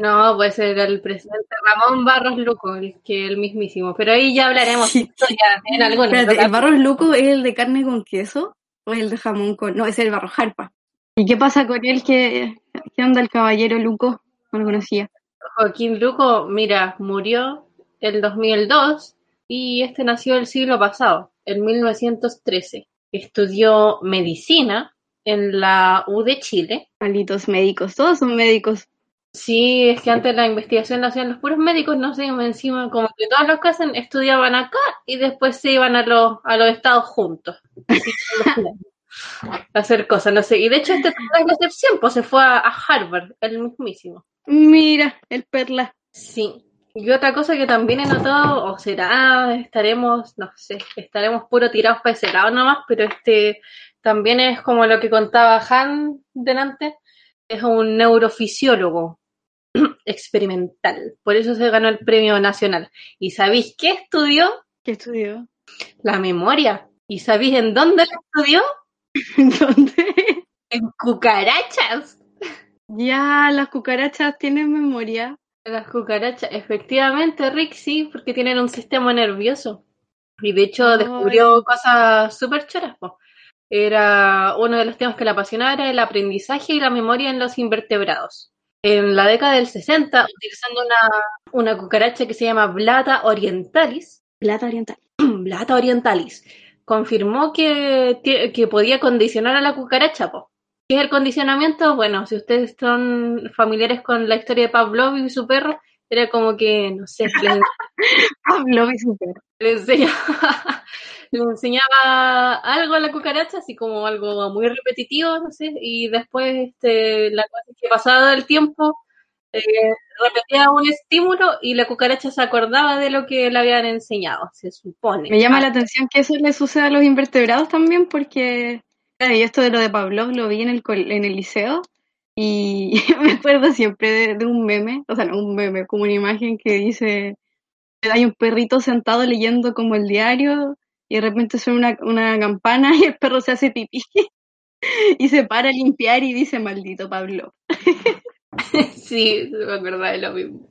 S6: No, pues era el presidente Ramón Barros Luco, el que el mismísimo. Pero ahí ya hablaremos historia en.
S3: ¿El Barros Luco es el de carne con queso o el de jamón con.? No, es el Barros Jarpa. ¿Y qué pasa con él? ¿Qué, qué onda el caballero Luco? No lo conocía.
S6: Joaquín Luco, mira, murió el 2002 y este nació el siglo pasado, en 1913. Estudió medicina en la U de Chile.
S3: Malditos médicos, todos son médicos.
S6: Sí, es que antes la investigación la hacían los puros médicos, no sé, encima como que todos los que hacen estudiaban acá y después se iban a los, a los estados juntos. a *laughs* hacer cosas, no sé. Y de hecho este es la excepción, pues se fue a, Harvard, el mismísimo.
S3: Mira, el perla.
S6: Sí. Y otra cosa que también he notado, o será, estaremos, no sé, estaremos puro tirados para ese lado nomás, pero este también es como lo que contaba Han delante, es un neurofisiólogo *clears throat* experimental. Por eso se ganó el premio nacional. ¿Y sabéis qué estudió?
S3: ¿Qué estudió?
S6: La memoria. ¿Y sabéis en dónde la estudió? *laughs*
S3: ¿En dónde?
S6: En cucarachas.
S3: Ya, las cucarachas tienen memoria.
S6: Las cucarachas, efectivamente, Rick, sí, porque tienen un sistema nervioso. Y de hecho descubrió cosas súper choras. Era uno de los temas que le apasionaba era el aprendizaje y la memoria en los invertebrados. En la década del 60, utilizando una, una cucaracha que se llama Blata orientalis.
S3: Blata orientalis. *clears throat*
S6: Blata orientalis. Confirmó que, que podía condicionar a la cucaracha, po. ¿Qué es el condicionamiento? Bueno, si ustedes son familiares con la historia de Pavlov y su perro, era como que, no sé, *laughs*
S3: Pavlov y su perro.
S6: Le enseñaba, *laughs* le enseñaba algo a la cucaracha, así como algo muy repetitivo, no sé, y después este, la cosa es que pasado el tiempo eh, repetía un estímulo y la cucaracha se acordaba de lo que le habían enseñado, se supone.
S3: Me llama la atención que eso le sucede a los invertebrados también, porque yo esto de lo de Pavlov lo vi en el, en el liceo y *laughs* me acuerdo siempre de, un meme, o sea, no un meme, como una imagen que dice, hay un perrito sentado leyendo como el diario y de repente suena una, una campana *laughs* y el perro se hace pipí *laughs* y se para a limpiar y dice, maldito Pavlov. *laughs*
S6: sí, me acuerdo de lo mismo.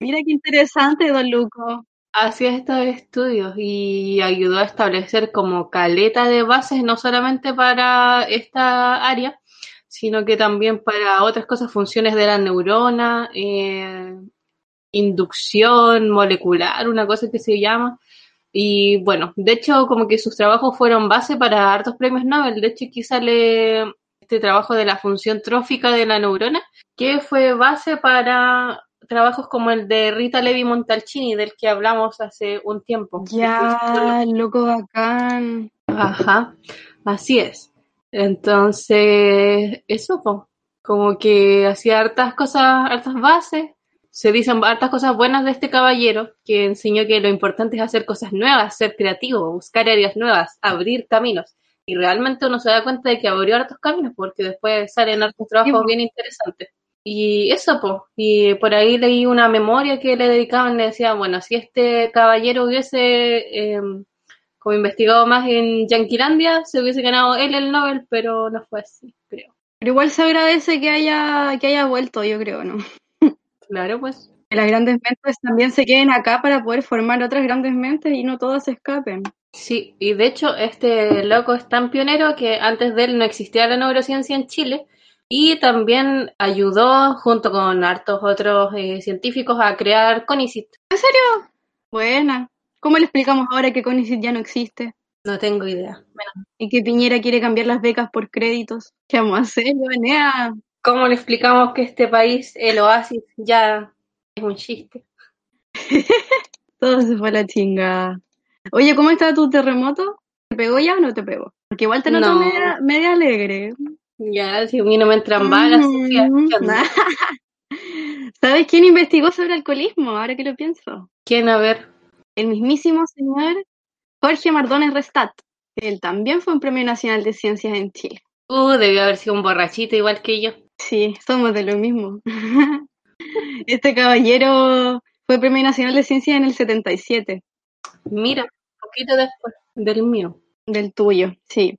S3: Mira qué interesante, don Luco
S6: hacía estos estudios y ayudó a establecer como caleta de bases, no solamente para esta área, sino que también para otras cosas, funciones de la neurona, eh, inducción molecular, una cosa que se llama. Y bueno, de hecho, como que sus trabajos fueron base para hartos premios Nobel. De hecho, aquí sale este trabajo de la función trófica de la neurona, que fue base para trabajos como el de Rita Levi Montalcini, del que hablamos hace un tiempo.
S3: Ya, loco bacán.
S6: Ajá, así es. Entonces, eso, como que hacía hartas cosas, hartas bases. Se dicen hartas cosas buenas de este caballero, que enseñó que lo importante es hacer cosas nuevas, ser creativo, buscar áreas nuevas, abrir caminos. Y realmente uno se da cuenta de que abrió hartos caminos, porque después salen hartos trabajos bien interesantes. Y eso, pues, y por ahí leí una memoria que le dedicaban, le decía, bueno, si este caballero hubiese em, como investigado más en Yanquilandia, se hubiese ganado él el Nobel, pero no fue así, creo.
S3: Pero igual se agradece que haya, que haya vuelto, yo creo, ¿no?
S6: Claro, pues.
S3: Que las grandes mentes también se queden acá para poder formar otras grandes mentes y no todas se escapen.
S6: Sí, y de hecho este loco es tan pionero que antes de él no existía la neurociencia en Chile y también ayudó junto con hartos otros eh, científicos a crear CONICIT.
S3: ¿En serio? Buena. ¿Cómo le explicamos ahora que CONICIT ya no existe?
S6: No tengo idea.
S3: Y que Piñera quiere cambiar las becas por créditos. ¿Qué vamos a hacer?
S6: ¿Cómo le explicamos que este país, el oasis, ya es un chiste? *laughs*
S3: Todo se fue a la chingada. Oye, ¿cómo está tu terremoto? ¿Te pegó ya o no te pegó? Porque igual te noto
S6: No.
S3: media, media alegre.
S6: Ya, si a mí no me entran balas,
S3: Mm. *laughs* ¿Sabes quién investigó sobre alcoholismo? Ahora que lo pienso.
S6: ¿Quién? A ver.
S3: El mismísimo señor Jorge Mardones Restat. Él también fue un premio nacional de ciencias en Chile.
S6: Uh, debió haber sido un borrachito igual que yo.
S3: Sí, somos de lo mismo. *laughs* Este caballero fue premio nacional de ciencias en el 77.
S6: Mira, poquito después del mío.
S3: Del tuyo, sí.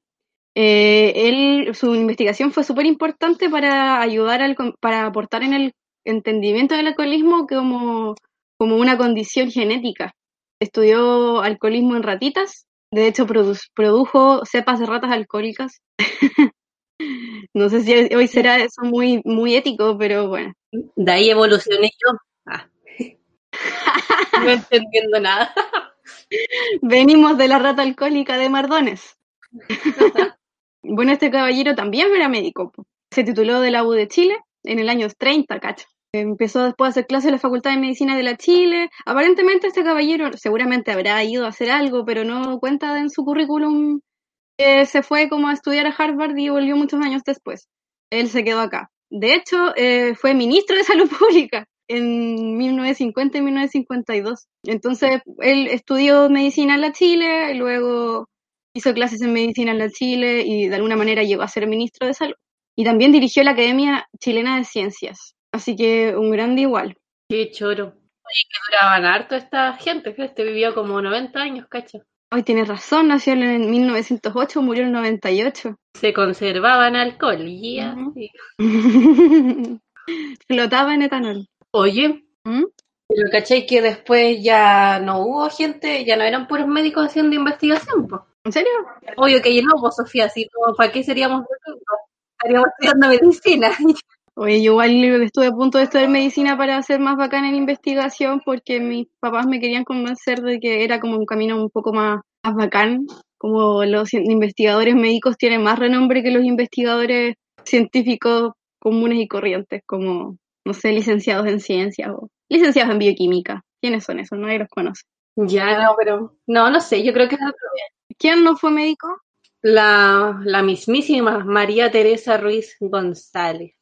S3: Eh, él, su investigación fue súper importante para ayudar al, para aportar en el entendimiento del alcoholismo como, como una condición genética. Estudió alcoholismo en ratitas, de hecho produ- produjo cepas de ratas alcohólicas. *laughs* No sé si hoy será eso muy, muy ético, pero bueno.
S6: De ahí evolucioné yo. Ah. *laughs* no entendiendo nada.
S3: Venimos de la rata alcohólica de Mardones. *laughs* bueno, este caballero también era médico. Se tituló de la U de Chile en el año 30, cacho. Empezó después a hacer clases en la Facultad de Medicina de la Chile. Aparentemente este caballero seguramente habrá ido a hacer algo, pero no cuenta en su currículum se fue como a estudiar a Harvard y volvió muchos años después. Él se quedó acá. De hecho, eh, fue ministro de *laughs* Salud Pública en 1950 y 1952. Entonces, él estudió medicina en la Chile, y luego hizo clases en medicina en la Chile y de alguna manera llegó a ser ministro de salud. Y también dirigió la Academia Chilena de Ciencias. Así que un grande igual.
S6: Qué choro. Oye, que duraban harto esta gente, que este vivió como 90 años, cacho.
S3: Hoy tienes razón, nació en 1908, murió en el 98.
S6: Se conservaban alcohol, y ya.
S3: Ujú.
S6: sí. *laughs*
S3: Flotaba en etanol.
S6: Oye,
S3: ¿Mm?
S6: pero ¿cachai que después ya no hubo gente, ya no eran puros médicos haciendo investigación? Pues?
S3: ¿En serio?
S6: Obvio que no, pues Sofía, así como, ¿para qué seríamos médicos? Estaríamos estudiando medicina. *laughs*
S3: Oye, yo igual estuve a punto de estudiar medicina para ser más bacana en investigación porque mis papás me querían convencer de que era como un camino un poco más, más bacán. Como los investigadores médicos tienen más renombre que los investigadores científicos comunes y corrientes, como, no sé, licenciados en ciencias o licenciados en bioquímica. ¿Quiénes son esos? Nadie los conoce.
S6: Ya, no, pero no, no sé, yo creo que es otro.
S3: ¿Quién no fue médico?
S6: la, la mismísima María Teresa Ruiz González.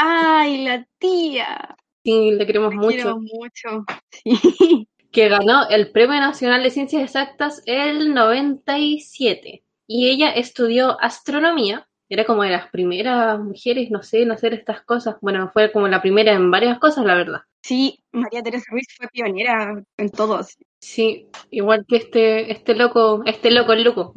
S3: ¡Ay, la tía!
S6: Sí, le queremos mucho.
S3: quiero mucho. *laughs* Sí.
S6: que ganó el Premio Nacional de Ciencias Exactas el 97. Y ella estudió astronomía. Era como de las primeras mujeres, no sé, en hacer estas cosas. Bueno, fue como la primera en varias cosas, la verdad.
S3: Sí, María Teresa Ruiz fue pionera en todos.
S6: Sí, igual que este, este loco, este loco, el loco,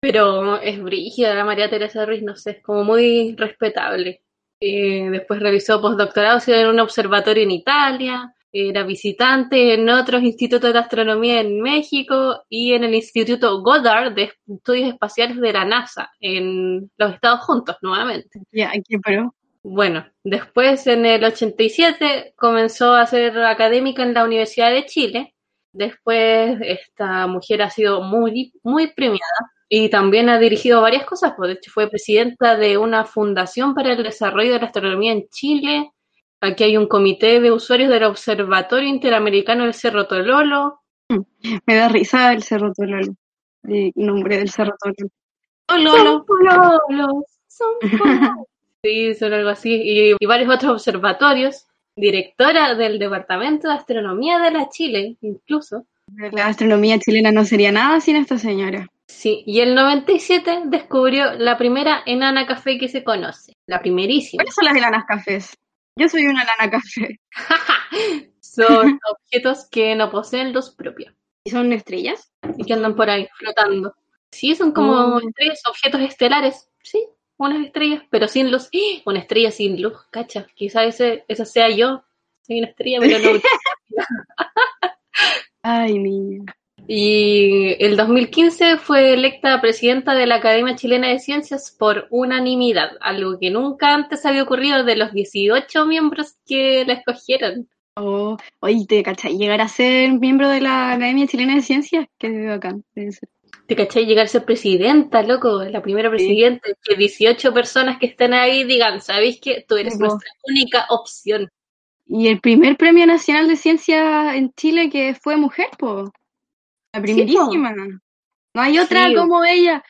S6: pero es brígida la María Teresa Ruiz, no sé, es como muy respetable. Eh, después realizó postdoctorado en un observatorio en Italia, era visitante en otros institutos de astronomía en México y en el Instituto Goddard de Estudios Espaciales de la NASA, en los Estados Juntos nuevamente.
S3: Ya, aquí, pero.
S6: Bueno, después en el 87 comenzó a ser académica en la Universidad de Chile. Después esta mujer ha sido muy, muy premiada y también ha dirigido varias cosas. pues, De hecho, fue presidenta de una fundación para el desarrollo de la astronomía en Chile. Aquí hay un comité de usuarios del Observatorio Interamericano del Cerro Tololo.
S3: Me da risa el Cerro Tololo. El nombre del Cerro Tololo.
S6: Tololo, son. *laughs* Sí, son algo así. Y, y varios otros observatorios. Directora del Departamento de Astronomía de la Chile, incluso.
S3: La astronomía chilena no sería nada sin esta señora.
S6: Sí, y el 97 descubrió la primera enana café que se conoce. La primerísima.
S3: ¿Cuáles son las enanas cafés? Yo soy una enana café. *laughs*
S6: Son *laughs* objetos que no poseen luz propia.
S3: ¿Y son estrellas?
S6: y que andan por ahí flotando. Sí, son como
S3: Oh.
S6: estrellas, objetos estelares. Sí, unas estrellas, pero sin luz. ¡Ah! Una estrella sin luz, cacha. Quizá ese, esa sea yo. Soy una estrella, pero no. *laughs*
S3: Ay, niña.
S6: Y el 2015 fue electa presidenta de la Academia Chilena de Ciencias por unanimidad, algo que nunca antes había ocurrido de los 18 miembros que la escogieron.
S3: Oh, oye, ¿te cachai? Llegar a ser miembro de la Academia Chilena de Ciencias, qué bacán. debe ser.
S6: ¿Te cachai? Llegar a ser presidenta, loco, la primera presidenta, que 18 personas que estén ahí digan, ¿sabéis que tú eres
S3: Sí,
S6: nuestra única opción?
S3: Y el primer premio nacional de ciencia en Chile que fue mujer, po. La primerísima. No hay otra
S6: Sí.
S3: como ella.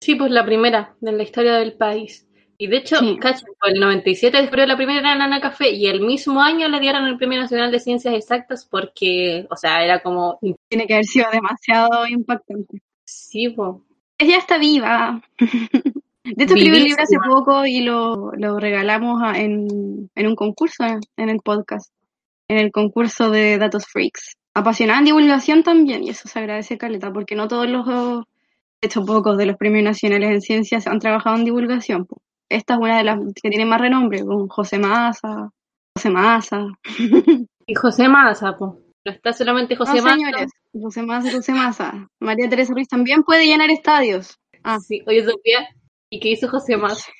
S6: Sí, pues la primera en la historia del país. Y de hecho,
S3: Sí.
S6: cacha, el 97 descubrió la primera nana café y el mismo año le dieron el Premio Nacional de Ciencias Exactas porque, o sea, era como,
S3: Tiene que haber sido demasiado impactante.
S6: sí, po.
S3: Ella está viva. *laughs* De hecho, escribí el libro hace poco y lo, lo regalamos en, en un concurso en el podcast, en el concurso de Datos Freaks. Apasionada en divulgación también, y eso se agradece, Caleta, porque no todos los, de hecho, pocos de los premios nacionales en ciencias han trabajado en divulgación. Esta es una de las que tiene más renombre, con José Massa, José Massa. *laughs*
S6: Y José Massa, po. No está solamente José
S3: no,
S6: Massa.
S3: señores, José Massa, José Massa. María Teresa Ruiz también puede llenar estadios. Ah.
S6: Sí, oye, Sofía, ¿y qué hizo José Massa?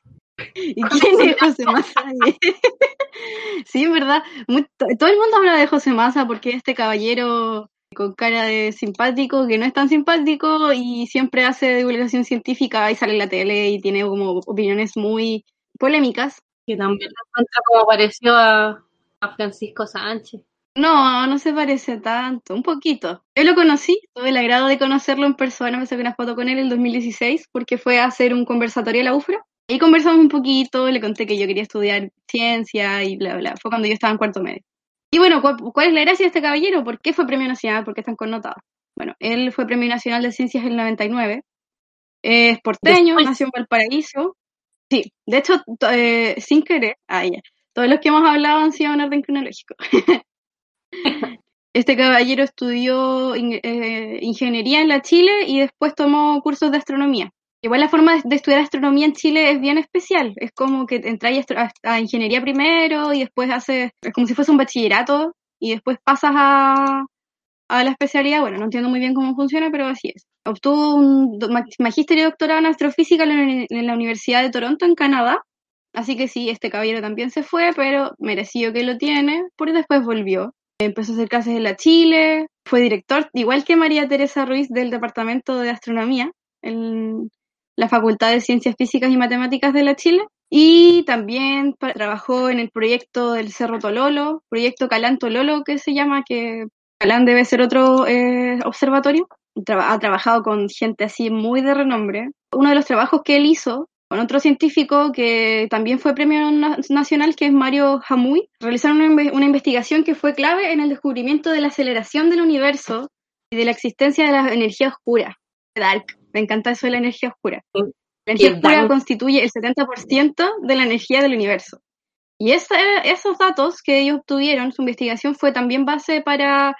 S6: *laughs*
S3: ¿Y quién es José Massa? *laughs* sí, en verdad. muy- to- todo el mundo habla de José Massa porque es este caballero con cara de simpático, que no es tan simpático y siempre hace divulgación científica y sale en la tele y tiene como opiniones muy polémicas.
S6: Que también lo encuentra como pareció a, a Francisco Sánchez.
S3: No, no se parece tanto, un poquito. Yo lo conocí, tuve el agrado de conocerlo en persona, me saqué una foto con él en el 2016 porque fue a hacer un conversatorio a la UFRA. Y conversamos un poquito, le conté que yo quería estudiar ciencia y bla, bla. Fue cuando yo estaba en cuarto medio. Y bueno, ¿cuál, es la gracia de este caballero? ¿Por qué fue premio nacional? ¿Por qué están connotados? Bueno, él fue premio nacional de ciencias en el 99. Es porteño,
S6: Después.
S3: nació en Valparaíso. Sí, de hecho, eh, sin querer, ah, ya. Todos los que hemos hablado han sido en orden cronológico. *laughs* Este caballero estudió in- eh, ingeniería en la Chile y después tomó cursos de astronomía. Igual la forma de, estudiar astronomía en Chile es bien especial. Es como que entras a, ingeniería primero y después haces, es como si fuese un bachillerato y después pasas a, a la especialidad. Bueno, no entiendo muy bien cómo funciona, pero así es. Obtuvo un magíster y doctorado en astrofísica en la, Universidad de Toronto, en Canadá. Así que sí, este caballero también se fue, pero merecido que lo tiene, porque después volvió. Empezó a hacer clases en la Chile, fue director, igual que María Teresa Ruiz, del Departamento de Astronomía la Facultad de Ciencias Físicas y Matemáticas de la Chile. Y también trabajó en el proyecto del Cerro Tololo, proyecto Calán Tololo que se llama, que Calán debe ser otro eh, observatorio. Traba- ha trabajado con gente así muy de renombre. Uno de los trabajos que él hizo con otro científico que también fue premio na- nacional, que es Mario Jamuy, realizaron una, una investigación que fue clave en el descubrimiento de la aceleración del universo y de la existencia de la energía oscura. Dark. Me encanta eso de la energía oscura. La energía oscura constituye el 70% de la energía del universo. Y esa- esos datos que ellos obtuvieron, su investigación fue también base para,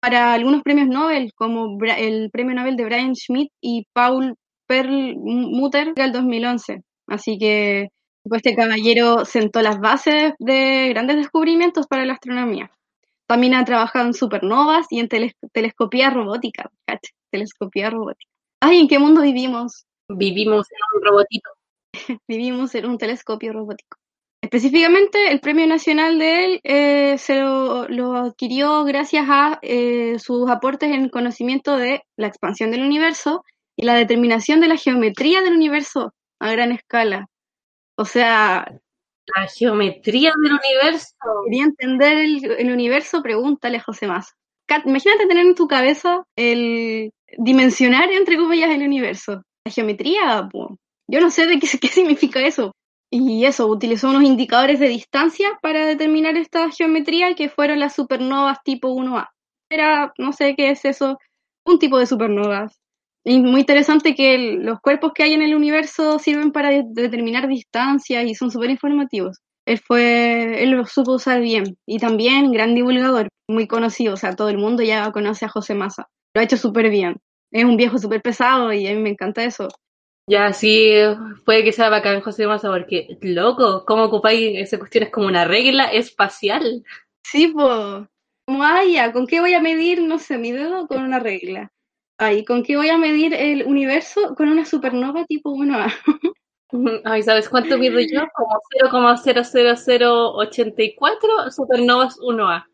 S3: para algunos premios Nobel, como el premio Nobel de Brian Schmidt y Paul Perlmutter del 2011. Así que pues, este caballero sentó las bases de grandes descubrimientos para la astronomía. También ha trabajado en supernovas y en teles- telescopía robótica. Telescopía robótica. Ay, ¿en qué mundo vivimos?
S6: Vivimos en un robotito. *laughs*
S3: vivimos en un telescopio robótico. Específicamente, el premio nacional de él eh, se lo, lo adquirió gracias a eh, sus aportes en conocimiento de la expansión del universo y la determinación de la geometría del universo a gran escala. O sea,
S6: La geometría del universo.
S3: quería entender el, el universo, pregúntale a José Massa. Cat- Imagínate tener en tu cabeza el dimensionar, entre comillas, el universo. La geometría, yo no sé de *laughs* qué, significa eso. Y eso, utilizó unos indicadores de distancia para determinar esta geometría que fueron las supernovas tipo 1A. Era, no sé qué es eso, un tipo de supernovas. Y muy interesante que los cuerpos que hay en el universo sirven para de- determinar distancias y son súper informativos. Él fue, él lo supo usar bien. Y también gran divulgador, muy conocido, o sea, todo el mundo ya conoce a José Massa. Lo ha hecho súper bien. Es un viejo súper pesado y a mí me encanta eso.
S6: Ya, sí, puede que sea bacán José Massa, porque, loco, ¿cómo ocupáis esa cuestión? Es como una regla espacial.
S3: Sí, pues. Como, ya, ¿con qué voy a medir, no sé, mi dedo? Con una regla. Ay, ¿con qué voy a medir el universo? Con una supernova tipo 1A. *laughs*
S6: Ay, ¿sabes cuánto mido yo? Como 0,00084 supernovas 1A.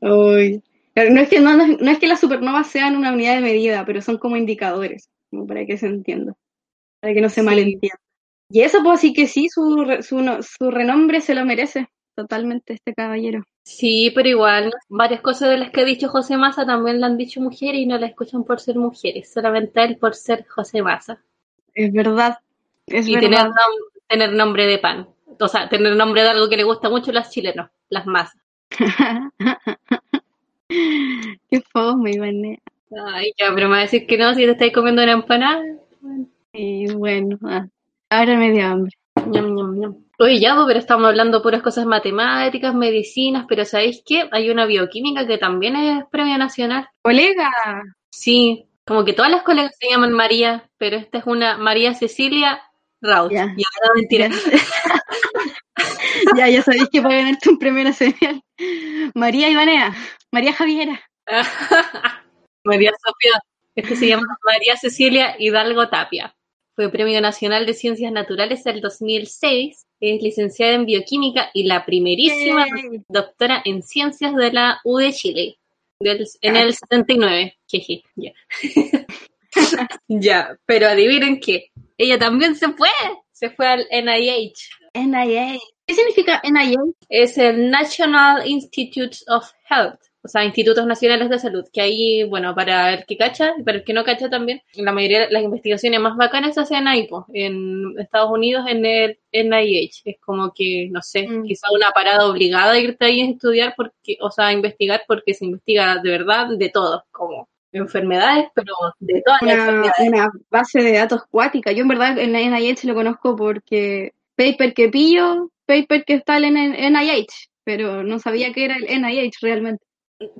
S3: Uy. *laughs* No es, que, no, no es que las supernovas sean una unidad de medida, pero son como indicadores, para que se entienda, para que no se
S6: Sí.
S3: malentienda. Y eso, pues sí que sí, su, su, su renombre se lo merece totalmente este caballero.
S6: Sí, pero igual, varias cosas de las que ha dicho José Massa también la han dicho mujeres y no la escuchan por ser mujeres, solamente él por ser José Massa.
S3: Es verdad, es
S6: Y tener, nom- tener nombre de pan. O sea, tener nombre de algo que le gusta mucho a los chilenos, las masas. *laughs*
S3: Qué fome, Ivane.
S6: Ay, ya, pero me va a decir que no si te estáis comiendo una empanada.
S3: Y bueno, ah, ahora me dio hambre.
S6: Ñam, ñam, ñam. Oye, ya, pues, pero estamos hablando puras cosas matemáticas, medicinas, pero ¿sabéis qué? Hay una bioquímica que también es premio nacional.
S3: Colega,
S6: Sí, como que todas las colegas se llaman María, pero esta es una María Cecilia Raut.
S3: Ya.
S6: Ya, no, mentira.
S3: ya, *laughs* ya sabéis que para ganarte un premio nacional. María Ivanea, María Javiera. *laughs*
S6: María Sofía. Este se llama María Cecilia Hidalgo Tapia. Fue Premio Nacional de Ciencias Naturales del 2006. Es licenciada en Bioquímica y la primerísima
S3: Yay.
S6: doctora en Ciencias de la U de Chile. Del- en el 79. Jeje, ya. *laughs* ya, pero adivinen qué. Ella también se fue. Se fue al NIH.
S3: NIH. ¿Qué significa NIH?
S6: es el National Institutes of Health, o sea, Institutos Nacionales de Salud, que ahí, bueno, para el que cacha y para el que no cacha también, la mayoría de las investigaciones más bacanas se hacen ahí, po, en Estados Unidos, en el NIH. Es como que, no sé,
S3: Mm.
S6: quizá una parada obligada a irte ahí a estudiar, porque, o sea, a investigar, porque se investiga de verdad de todo, como enfermedades, pero de todas las
S3: Una,
S6: enfermedades.
S3: una base de datos cuática. Yo en verdad en NIH lo conozco porque paper que pillo, paper que está en el NIH, pero no sabía que era el NIH realmente.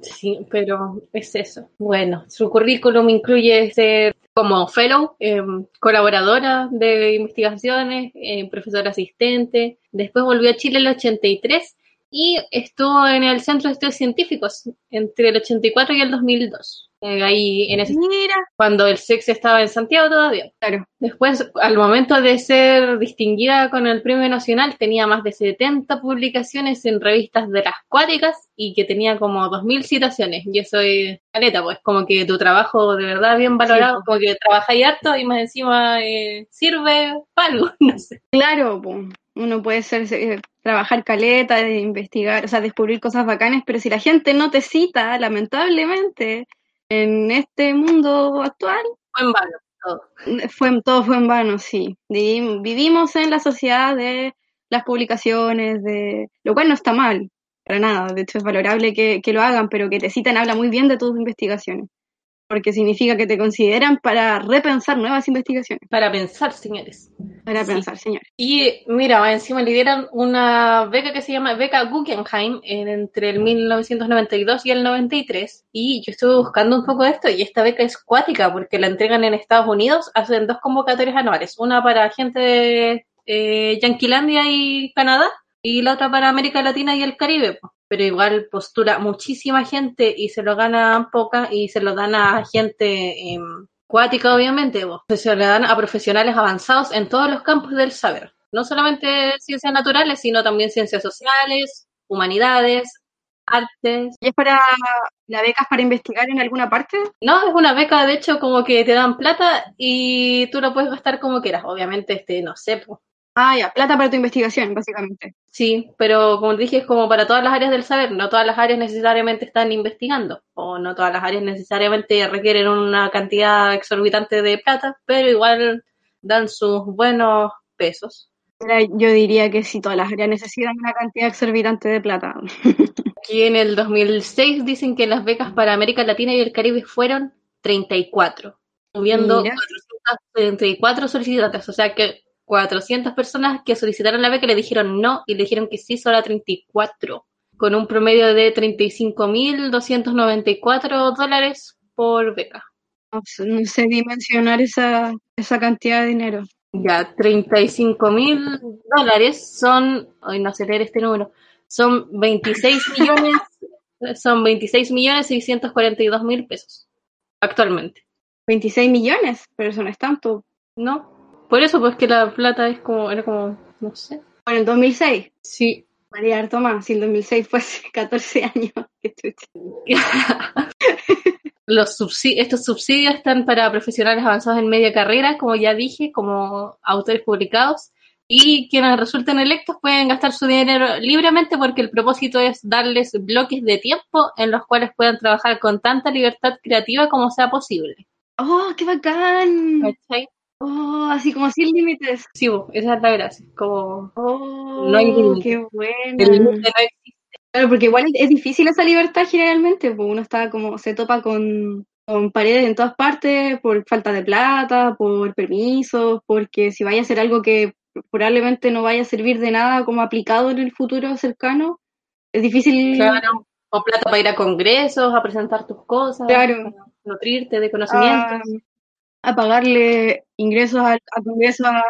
S6: Sí, pero es eso. Bueno, su currículum incluye ser como fellow, eh, colaboradora de investigaciones, eh, profesora asistente. Después volvió a Chile en el 83 y estuvo en el Centro de Estudios Científicos entre el 84 y el 2002. Eh, ahí en ese
S3: Mira,
S6: cuando el sexo estaba en Santiago todavía.
S3: claro.
S6: Después, al momento de ser distinguida con el Premio Nacional, tenía más de 70 publicaciones en revistas de las cuáticas y que tenía como 2.000 citaciones. Y eso es caleta, pues como que tu trabajo de verdad bien valorado,
S3: Sí,
S6: como que trabajáis harto y más encima eh, sirve para algo, *laughs* no sé.
S3: Claro, po. uno puede ser, eh, trabajar caleta, de investigar, o sea, descubrir cosas bacanas, pero si la gente no te cita, lamentablemente, en este mundo actual,
S6: Fue en vano todo.
S3: fue, todo fue en vano, sí. Vivi- Vivimos en la sociedad de las publicaciones, de lo cual no está mal, para nada. De hecho, es valorable que, que lo hagan, pero que te citen habla muy bien de tus investigaciones, porque significa que te consideran para repensar nuevas investigaciones,
S6: Para pensar, señores.
S3: para
S6: Sí.
S3: pensar, señores.
S6: Y mira, encima le dieron una beca que se llama Beca Guggenheim en- entre el 1992 y el 93. Y yo estuve buscando un poco de esto y esta beca es cuática porque la entregan en Estados Unidos. Hacen dos convocatorias anuales. Una para gente de eh, Yanquilandia y Canadá y la otra para América Latina y el Caribe. Pero igual postula muchísima gente y se lo ganan poca y se lo dan a gente em, cuática, obviamente. po. Se le dan a profesionales avanzados en todos los campos del saber. No solamente ciencias naturales, sino también ciencias sociales, humanidades, artes.
S3: ¿Y es para la beca es para investigar en alguna parte?
S6: No, es una beca, de hecho, como que te dan plata y tú lo puedes gastar como quieras. Obviamente, este, no sé, po.
S3: Ah, ya, plata para tu investigación, básicamente.
S6: Sí, pero como te dije, es como para todas las áreas del saber. No todas las áreas necesariamente están investigando, o no todas las áreas necesariamente requieren una cantidad exorbitante de plata, pero igual dan sus buenos pesos.
S3: Yo diría que si todas las áreas necesitan una cantidad exorbitante de plata. *laughs*
S6: Aquí en el 2006 dicen que las becas para América Latina y el Caribe fueron 34, subiendo
S3: Mira.
S6: 434 solicitantes, o sea que 400 personas que solicitaron la beca le dijeron no y le dijeron que sí solo a 34. con un promedio de 35.294 dólares por beca.
S3: No sé, no sé dimensionar esa, esa cantidad de dinero.
S6: Ya, 35.000 dólares son, hoy no sé leer este número, son 26 *laughs* millones, son 26 millones 642 mil pesos actualmente,
S3: 26 millones, pero eso no es tanto.
S6: ¿no? Por eso, pues que la plata es como, era como, no sé.
S3: Bueno, en 2006,
S6: Sí,
S3: María harto más, si en 2006 fue hace *laughs* 14 años. *laughs* *laughs*
S6: Los subsi- estos subsidios están para profesionales avanzados en media carrera, como ya dije, como autores publicados, y quienes resulten electos pueden gastar su dinero libremente porque el propósito es darles bloques de tiempo en los cuales puedan trabajar con tanta libertad creativa como sea posible.
S3: ¡Oh, qué bacán!
S6: ¿Cachai?
S3: ¡Oh, así como sin límites!
S6: Sí, esa es la gracia. Como
S3: ¡Oh,
S6: No hay límite.
S3: qué
S6: el
S3: bueno!
S6: límite no existe.
S3: Claro, porque igual es difícil esa libertad generalmente, pues uno está como, se topa con, con paredes en todas partes por falta de plata, por permisos, porque si vaya a hacer algo que probablemente no vaya a servir de nada como aplicado en el futuro cercano, es difícil.
S6: Claro. O plata para ir a congresos, a presentar tus cosas,
S3: Claro.
S6: nutrirte de conocimientos.
S3: a, a pagarle ingresos a, a congresos a,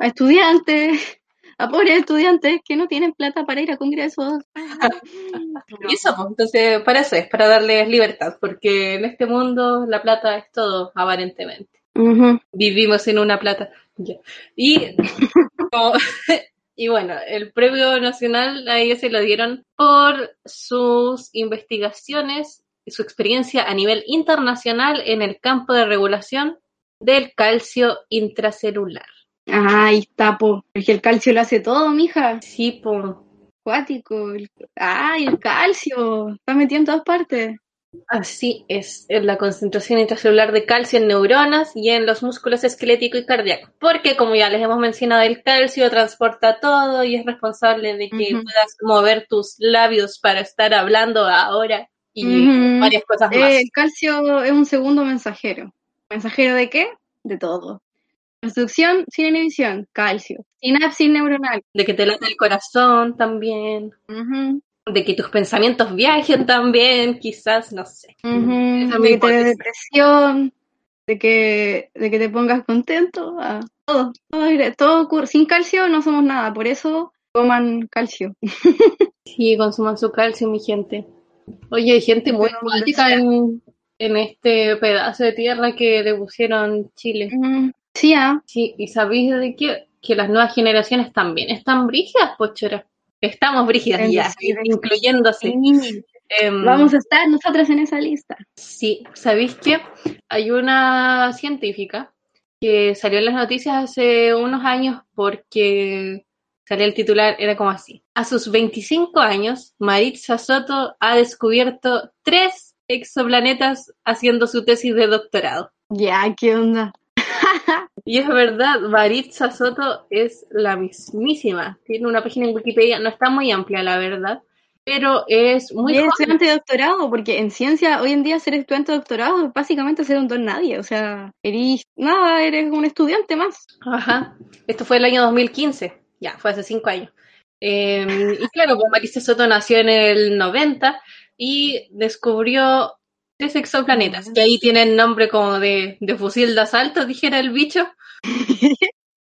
S3: a estudiantes, a pobres estudiantes que no tienen plata para ir a congresos. *laughs*
S6: Y eso, pues, entonces, para eso es, para darles libertad, porque en este mundo la plata es todo, aparentemente. Vivimos en una plata. Y, *laughs* como- y bueno, el premio nacional a ellos se lo dieron por sus investigaciones y su experiencia a nivel internacional en el campo de regulación del calcio intracelular.
S3: Ah, ahí está, po. Porque el calcio lo hace todo, mija.
S6: Sí, pues,
S3: Acuático. El... Ay, el calcio. Está metido en todas partes.
S6: Así es, es la concentración intracelular de calcio en neuronas y en los músculos esquelético y cardíaco. Porque, como ya les hemos mencionado, el calcio transporta todo y es responsable de que puedas mover tus labios para estar hablando ahora y varias cosas más.
S3: Eh, el calcio es un segundo mensajero. ¿Mensajero de qué? De todo. Construcción sin inhibición, calcio. Sinapsis neuronal.
S6: De que te late el corazón también, de que tus pensamientos viajen también, quizás, no sé.
S3: De que te
S6: hipótesis.
S3: depresión, de que, de que te pongas contento. ah, todo, todo, todo ocurre. Sin calcio no somos nada, por eso coman calcio. *laughs*
S6: Sí, consuman su calcio, mi gente. Oye, hay gente muy acuática en, en este pedazo de tierra que le pusieron Chile.
S3: Mm, Sí, ah.
S6: Sí, y sabéis de qué? Que las nuevas generaciones también están brígidas, pochora. Estamos brígidas ya,
S3: Sí,
S6: incluyéndose.
S3: Sí.
S6: Em,
S3: Vamos a estar nosotras en esa lista.
S6: Sí, ¿sabéis qué? Hay una científica que salió en las noticias hace unos años porque salió el titular, era como así. A sus 25 años, Maritza Soto ha descubierto tres exoplanetas haciendo su tesis de doctorado.
S3: Ya, ¿qué onda? *laughs*
S6: Y es verdad, Maritza Soto es la mismísima. Tiene una página en Wikipedia, no está muy amplia, la verdad, pero es muy
S3: es estudiante de doctorado, porque en ciencia hoy en día ser estudiante de doctorado es básicamente ser un don nadie. O sea, eres nada, eres un estudiante más.
S6: Ajá. Esto fue el año 2015, ya, fue hace cinco años. Eh, y claro, pues Marisa Soto nació en el 90 y descubrió tres exoplanetas, que ahí tienen nombre como de, de fusil de asalto, *laughs* dijera el bicho.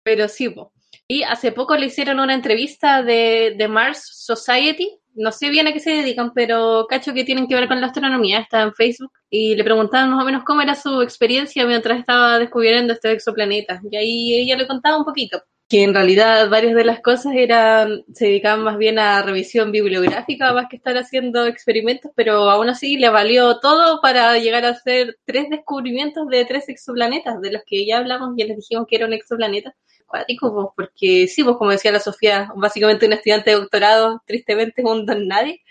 S6: Pero sí, po. Y hace poco le hicieron una entrevista de, de Mars Society. No sé bien a qué se dedican, pero cacho que tienen que ver con la astronomía. Está en Facebook. Y le preguntaban más o menos cómo era su experiencia mientras estaba descubriendo este exoplaneta. Y ahí ella le contaba un poquito. Que en realidad varias de las cosas eran, se dedicaban más bien a revisión bibliográfica más que estar haciendo experimentos, pero aún así le valió todo para llegar a hacer tres descubrimientos de tres exoplanetas, de los que ya hablamos, ya les dijimos que eran exoplanetas acuático, pues, porque sí, pues como decía la Sofía, básicamente un estudiante de doctorado, tristemente es un don nadie,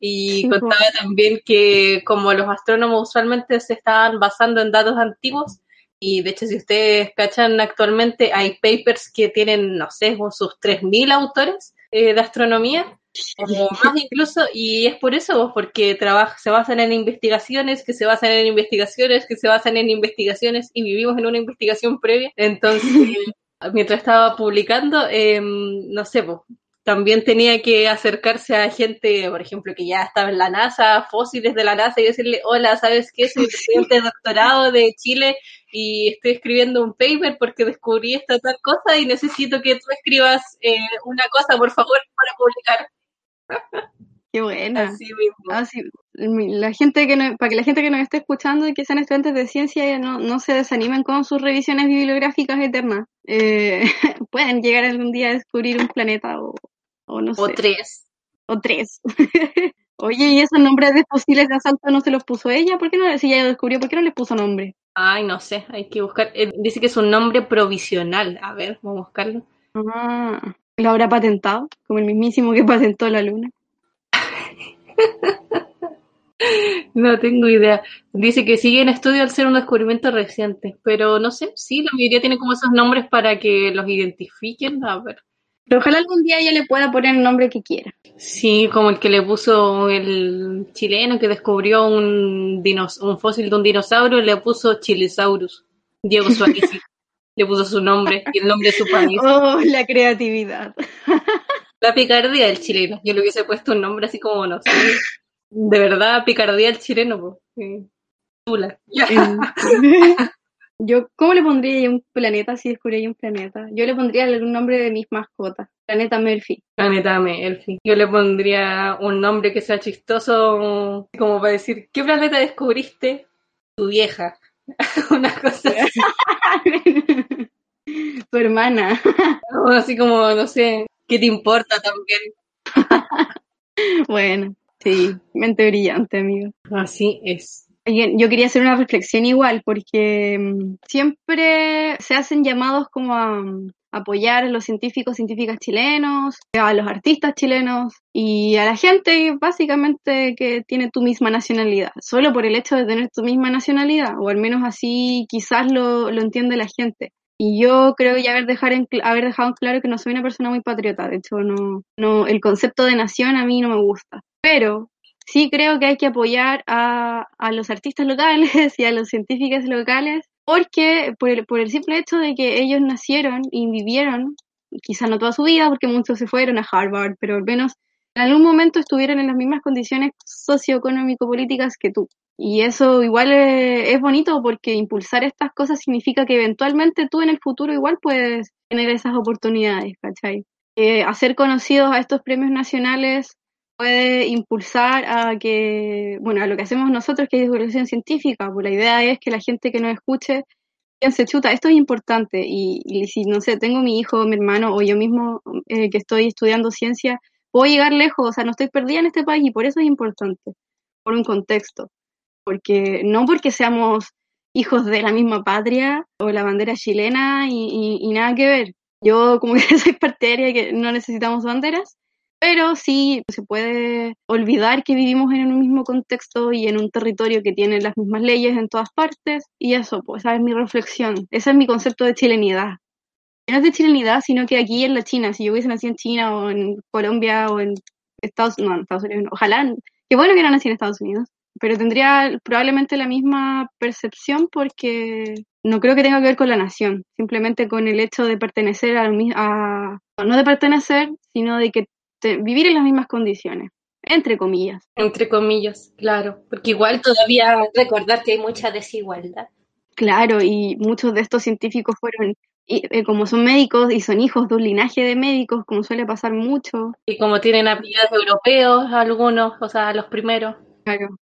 S6: y contaba también que como los astrónomos usualmente se estaban basando en datos antiguos, y de hecho si ustedes cachan actualmente hay papers que tienen, no sé, sus 3.000 autores eh, de astronomía, o más incluso, y es por eso, porque trabaja, se basan en investigaciones, que se basan en investigaciones, que se basan en investigaciones, y vivimos en una investigación previa. Entonces, *laughs* mientras estaba publicando, eh, no sé, pues, también tenía que acercarse a gente, por ejemplo, que ya estaba en la NASA, fósiles de la NASA, y decirle, hola, ¿sabes qué? Soy *laughs* estudiante de doctorado de Chile y estoy escribiendo un paper porque descubrí esta tal cosa y necesito que tú escribas eh, una cosa, por favor, para publicar. *laughs*
S3: Qué buena.
S6: Así mismo.
S3: Ah, sí. La gente que no- para que la gente que nos esté escuchando y que sean estudiantes de ciencia no, no se desanimen con sus revisiones bibliográficas eternas. Eh, *laughs* pueden llegar algún día a descubrir un planeta o, o no
S6: O
S3: sé,
S6: tres.
S3: o tres. *laughs* Oye, ¿y esos nombres de fusiles de asalto no se los puso ella? ¿Por qué no? Si ella lo descubrió, ¿por qué no les puso nombre?
S6: Ay, no sé, hay que buscar. eh, dice que es un nombre provisional. A ver, vamos a buscarlo.
S3: Ah, ¿lo habrá patentado? Como el mismísimo que *laughs* patentó la luna. *laughs*
S6: No tengo idea. Dice que sigue en estudio al ser un descubrimiento reciente, pero no sé, sí, la mayoría tiene como esos nombres para que los identifiquen. A ver.
S3: Pero ojalá algún día ella le pueda poner el nombre que quiera.
S6: Sí, como el que le puso el chileno que descubrió un, dinos- un fósil de un dinosaurio, le puso Chilesaurus. Diego *laughs* Suárez le puso su nombre y el nombre de su país.
S3: Oh, la creatividad.
S6: La picardía del chileno. Yo le hubiese puesto un nombre así como, no sé, de verdad, picardía del chileno, pues. Sí. Tula. *laughs*
S3: Yo, ¿cómo le pondría un planeta si descubriera un planeta? Yo le pondría algún nombre de mis mascotas. Planeta Murphy.
S6: Planetame, Elfi. Yo le pondría un nombre que sea chistoso, como para decir, ¿qué planeta descubriste? Tu vieja. *laughs* Una cosa así. *laughs*
S3: Tu hermana.
S6: O así como, no sé, ¿qué te importa también? *laughs*
S3: Bueno, sí, mente brillante, amigo.
S6: Así es.
S3: Yo quería hacer una reflexión igual, porque mm, siempre se hacen llamados como a mm, apoyar a los científicos, científicas chilenos, a los artistas chilenos y a la gente básicamente que tiene tu misma nacionalidad, solo por el hecho de tener tu misma nacionalidad, o al menos así quizás lo, lo entiende la gente. Y yo creo ya haber, dejar en haber dejado en claro que no soy una persona muy patriota, de hecho no, no, el concepto de nación a mí no me gusta, pero sí creo que hay que apoyar a, los artistas locales *laughs* y a los científicos locales, porque por el, por el simple hecho de que ellos nacieron y vivieron, quizás no toda su vida, porque muchos se fueron a Harvard, pero al menos en algún momento estuvieron en las mismas condiciones socioeconómico-políticas que tú. Y eso igual es, es bonito porque impulsar estas cosas significa que eventualmente tú en el futuro igual puedes tener esas oportunidades, ¿cachai? Eh, hacer conocidos a estos premios nacionales puede impulsar a que, bueno, a lo que hacemos nosotros, que es divulgación científica, pues la idea es que la gente que nos escuche piense, chuta, esto es importante, y, si, no sé, tengo mi hijo, mi hermano, o yo mismo eh, que estoy estudiando ciencia, puedo llegar lejos, o sea, no estoy perdida en este país, y por eso es importante, por un contexto, porque no porque seamos hijos de la misma patria, o la bandera chilena, y, y- y nada que ver. Yo como *laughs* que soy partidaria que no necesitamos banderas, pero sí se puede olvidar que vivimos en un mismo contexto y en un territorio que tiene las mismas leyes en todas partes. Y eso, pues, esa es mi reflexión. Ese es mi concepto de chilenidad. No es de chilenidad, sino que aquí en la China, si yo hubiese nacido en China o en Colombia o en Estados no, en Estados Unidos, no. ojalá, qué bueno que no nací en Estados Unidos, pero tendría probablemente la misma percepción porque no creo que tenga que ver con la nación, simplemente con el hecho de pertenecer a, a no de pertenecer, sino de que te- vivir en las mismas condiciones, entre comillas.
S6: Entre comillas, claro. Porque igual todavía recordar que hay mucha desigualdad.
S3: Claro, y muchos de estos científicos fueron, y, eh, como son médicos y son hijos de un linaje de médicos, como suele pasar mucho,
S6: Y como tienen apellidos europeos, algunos, o sea, los primeros.
S3: claro.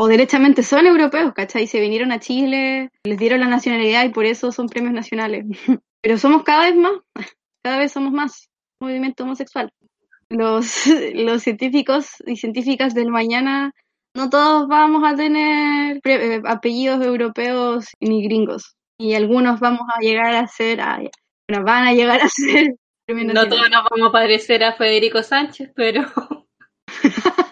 S3: O derechamente son europeos, ¿cachai? Se vinieron a Chile, les dieron la nacionalidad y por eso son premios nacionales. *laughs* Pero somos cada vez más, *laughs* cada vez somos más movimiento homosexual. Los, *laughs* los científicos y científicas del mañana, no todos vamos a tener eh, apellidos europeos ni gringos. Y algunos vamos a llegar a ser, ya. bueno, van a llegar a *laughs* ser
S6: No todos nos vamos a parecer a Federico Sánchez, pero *laughs*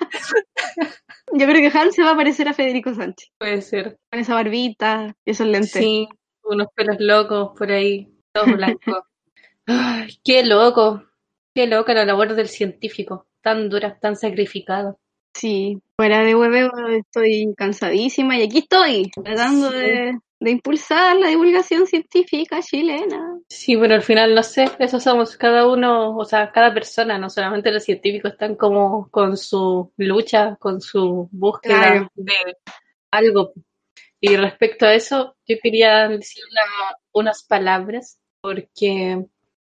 S3: Yo creo que Hans se va a parecer a Federico Sánchez,
S6: puede ser.
S3: con esa barbita y esos lentes.
S6: Sí, unos pelos locos por ahí, todos blancos. Ay, qué loco, qué loca la labor del científico, tan dura, tan sacrificada.
S3: Sí, fuera de hueveo estoy cansadísima y aquí estoy, tratando
S6: Sí.
S3: de, de impulsar la divulgación científica chilena.
S6: Sí, pero al final no sé, eso somos cada uno, o sea, cada persona, no solamente los científicos están como con su lucha, con su búsqueda
S3: Claro.
S6: de algo. Y respecto a eso, yo quería decir una- unas palabras, porque,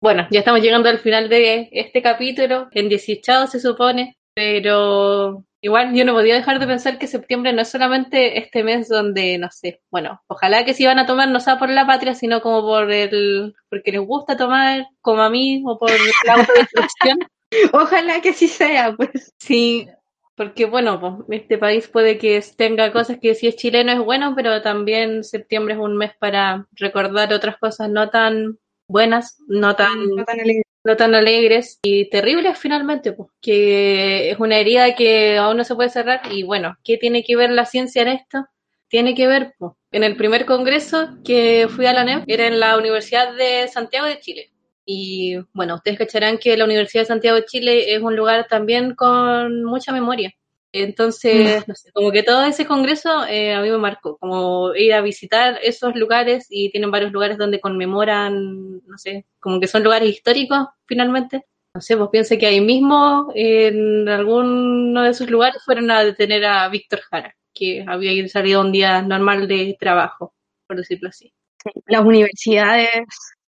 S6: bueno, ya estamos llegando al final de este capítulo, en 18 se supone, pero igual yo no podía dejar de pensar que septiembre no es solamente este mes donde, no sé, bueno, ojalá que si van a tomar no sea por la patria, sino como por el, porque les gusta tomar, como a mí, o por la autodestrucción. *laughs*
S3: Ojalá que sí sea, pues.
S6: Sí, porque bueno, pues, este país puede que tenga cosas que si es chileno es bueno, pero también septiembre es un mes para recordar otras cosas no tan buenas, no tan,
S3: No tan alegre.
S6: no tan alegres y terribles finalmente, pues, que es una herida que aún no se puede cerrar y bueno, ¿qué tiene que ver la ciencia en esto? Tiene que ver, pues, en el primer congreso que fui a la NEP, era en la Universidad de Santiago de Chile. Y bueno, ustedes cacharán que la Universidad de Santiago de Chile es un lugar también con mucha memoria. Entonces, no sé, como que todo ese congreso eh, a mí me marcó, como ir a visitar esos lugares y tienen varios lugares donde conmemoran, no sé, como que son lugares históricos finalmente. No sé, pues piensa que ahí mismo, en alguno de esos lugares, fueron a detener a Víctor Jara, que había salido un día normal de trabajo, por decirlo así.
S3: Las universidades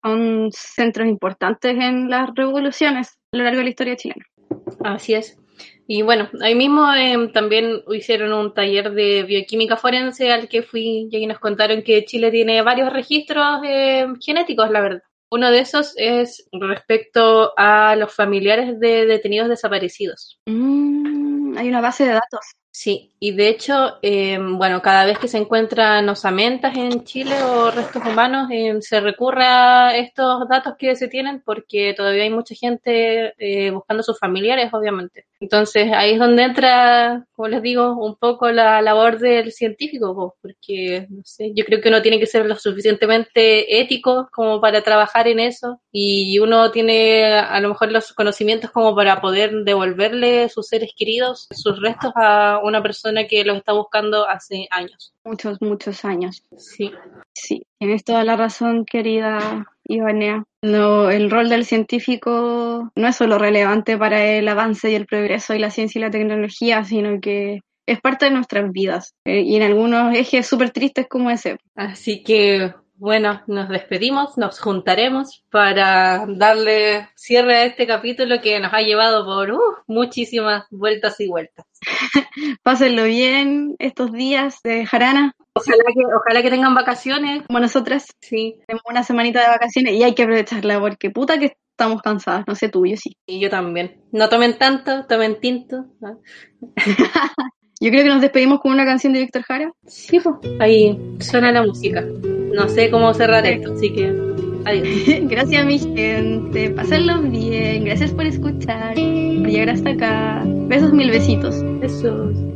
S3: son centros importantes en las revoluciones a lo largo de la historia chilena.
S6: Así es. Y bueno, ahí mismo eh, también hicieron un taller de bioquímica forense al que fui y ahí nos contaron que Chile tiene varios registros eh, genéticos, la verdad. Uno de esos es respecto a los familiares de detenidos desaparecidos.
S3: Mm, hay una base de datos.
S6: Sí, y de hecho, eh, bueno, cada vez que se encuentran osamentas en Chile o restos humanos, eh, se recurre a estos datos que se tienen porque todavía hay mucha gente eh, buscando a sus familiares, obviamente. Entonces, ahí es donde entra, como les digo, un poco la labor del científico, po, porque, no sé, yo creo que uno tiene que ser lo suficientemente ético como para trabajar en eso y uno tiene a lo mejor los conocimientos como para poder devolverle sus seres queridos, sus restos a una persona que los está buscando hace años.
S3: Muchos, muchos años.
S6: Sí,
S3: Sí, tienes toda la razón, querida Ivanea. No, el rol del científico no es solo relevante para el avance y el progreso y la ciencia y la tecnología, sino que es parte de nuestras vidas. eh, y en algunos ejes súper tristes como ese.
S6: así que bueno, nos despedimos, nos juntaremos para darle cierre a este capítulo que nos ha llevado por uh, muchísimas vueltas y vueltas. *laughs*
S3: Pásenlo bien estos días de jarana,
S6: Ojalá que, ojalá que tengan vacaciones.
S3: como nosotras.
S6: Sí,
S3: Tenemos una semanita de vacaciones y hay que aprovecharla porque puta que estamos cansadas. No sé tú, yo sí.
S6: y yo también. No tomen tanto, tomen tinto. ¿no? *laughs*
S3: Yo creo que nos despedimos con una canción de Víctor Jara.
S6: Sí, pues, ahí suena la música. No sé cómo cerrar esto, así que adiós. *laughs*
S3: Gracias, mi gente. Pásenlo bien. Gracias por escuchar. Por llegar hasta acá. Besos, mil besitos.
S6: Besos.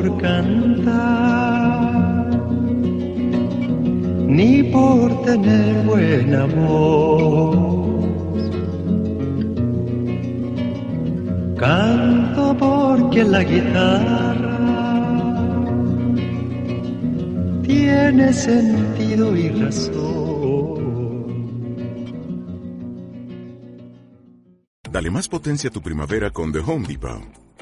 S7: Por cantar, ni por tener buena voz. Canto porque la guitarra tiene sentido y razón.
S8: Dale más potencia a tu primavera con The Home Depot.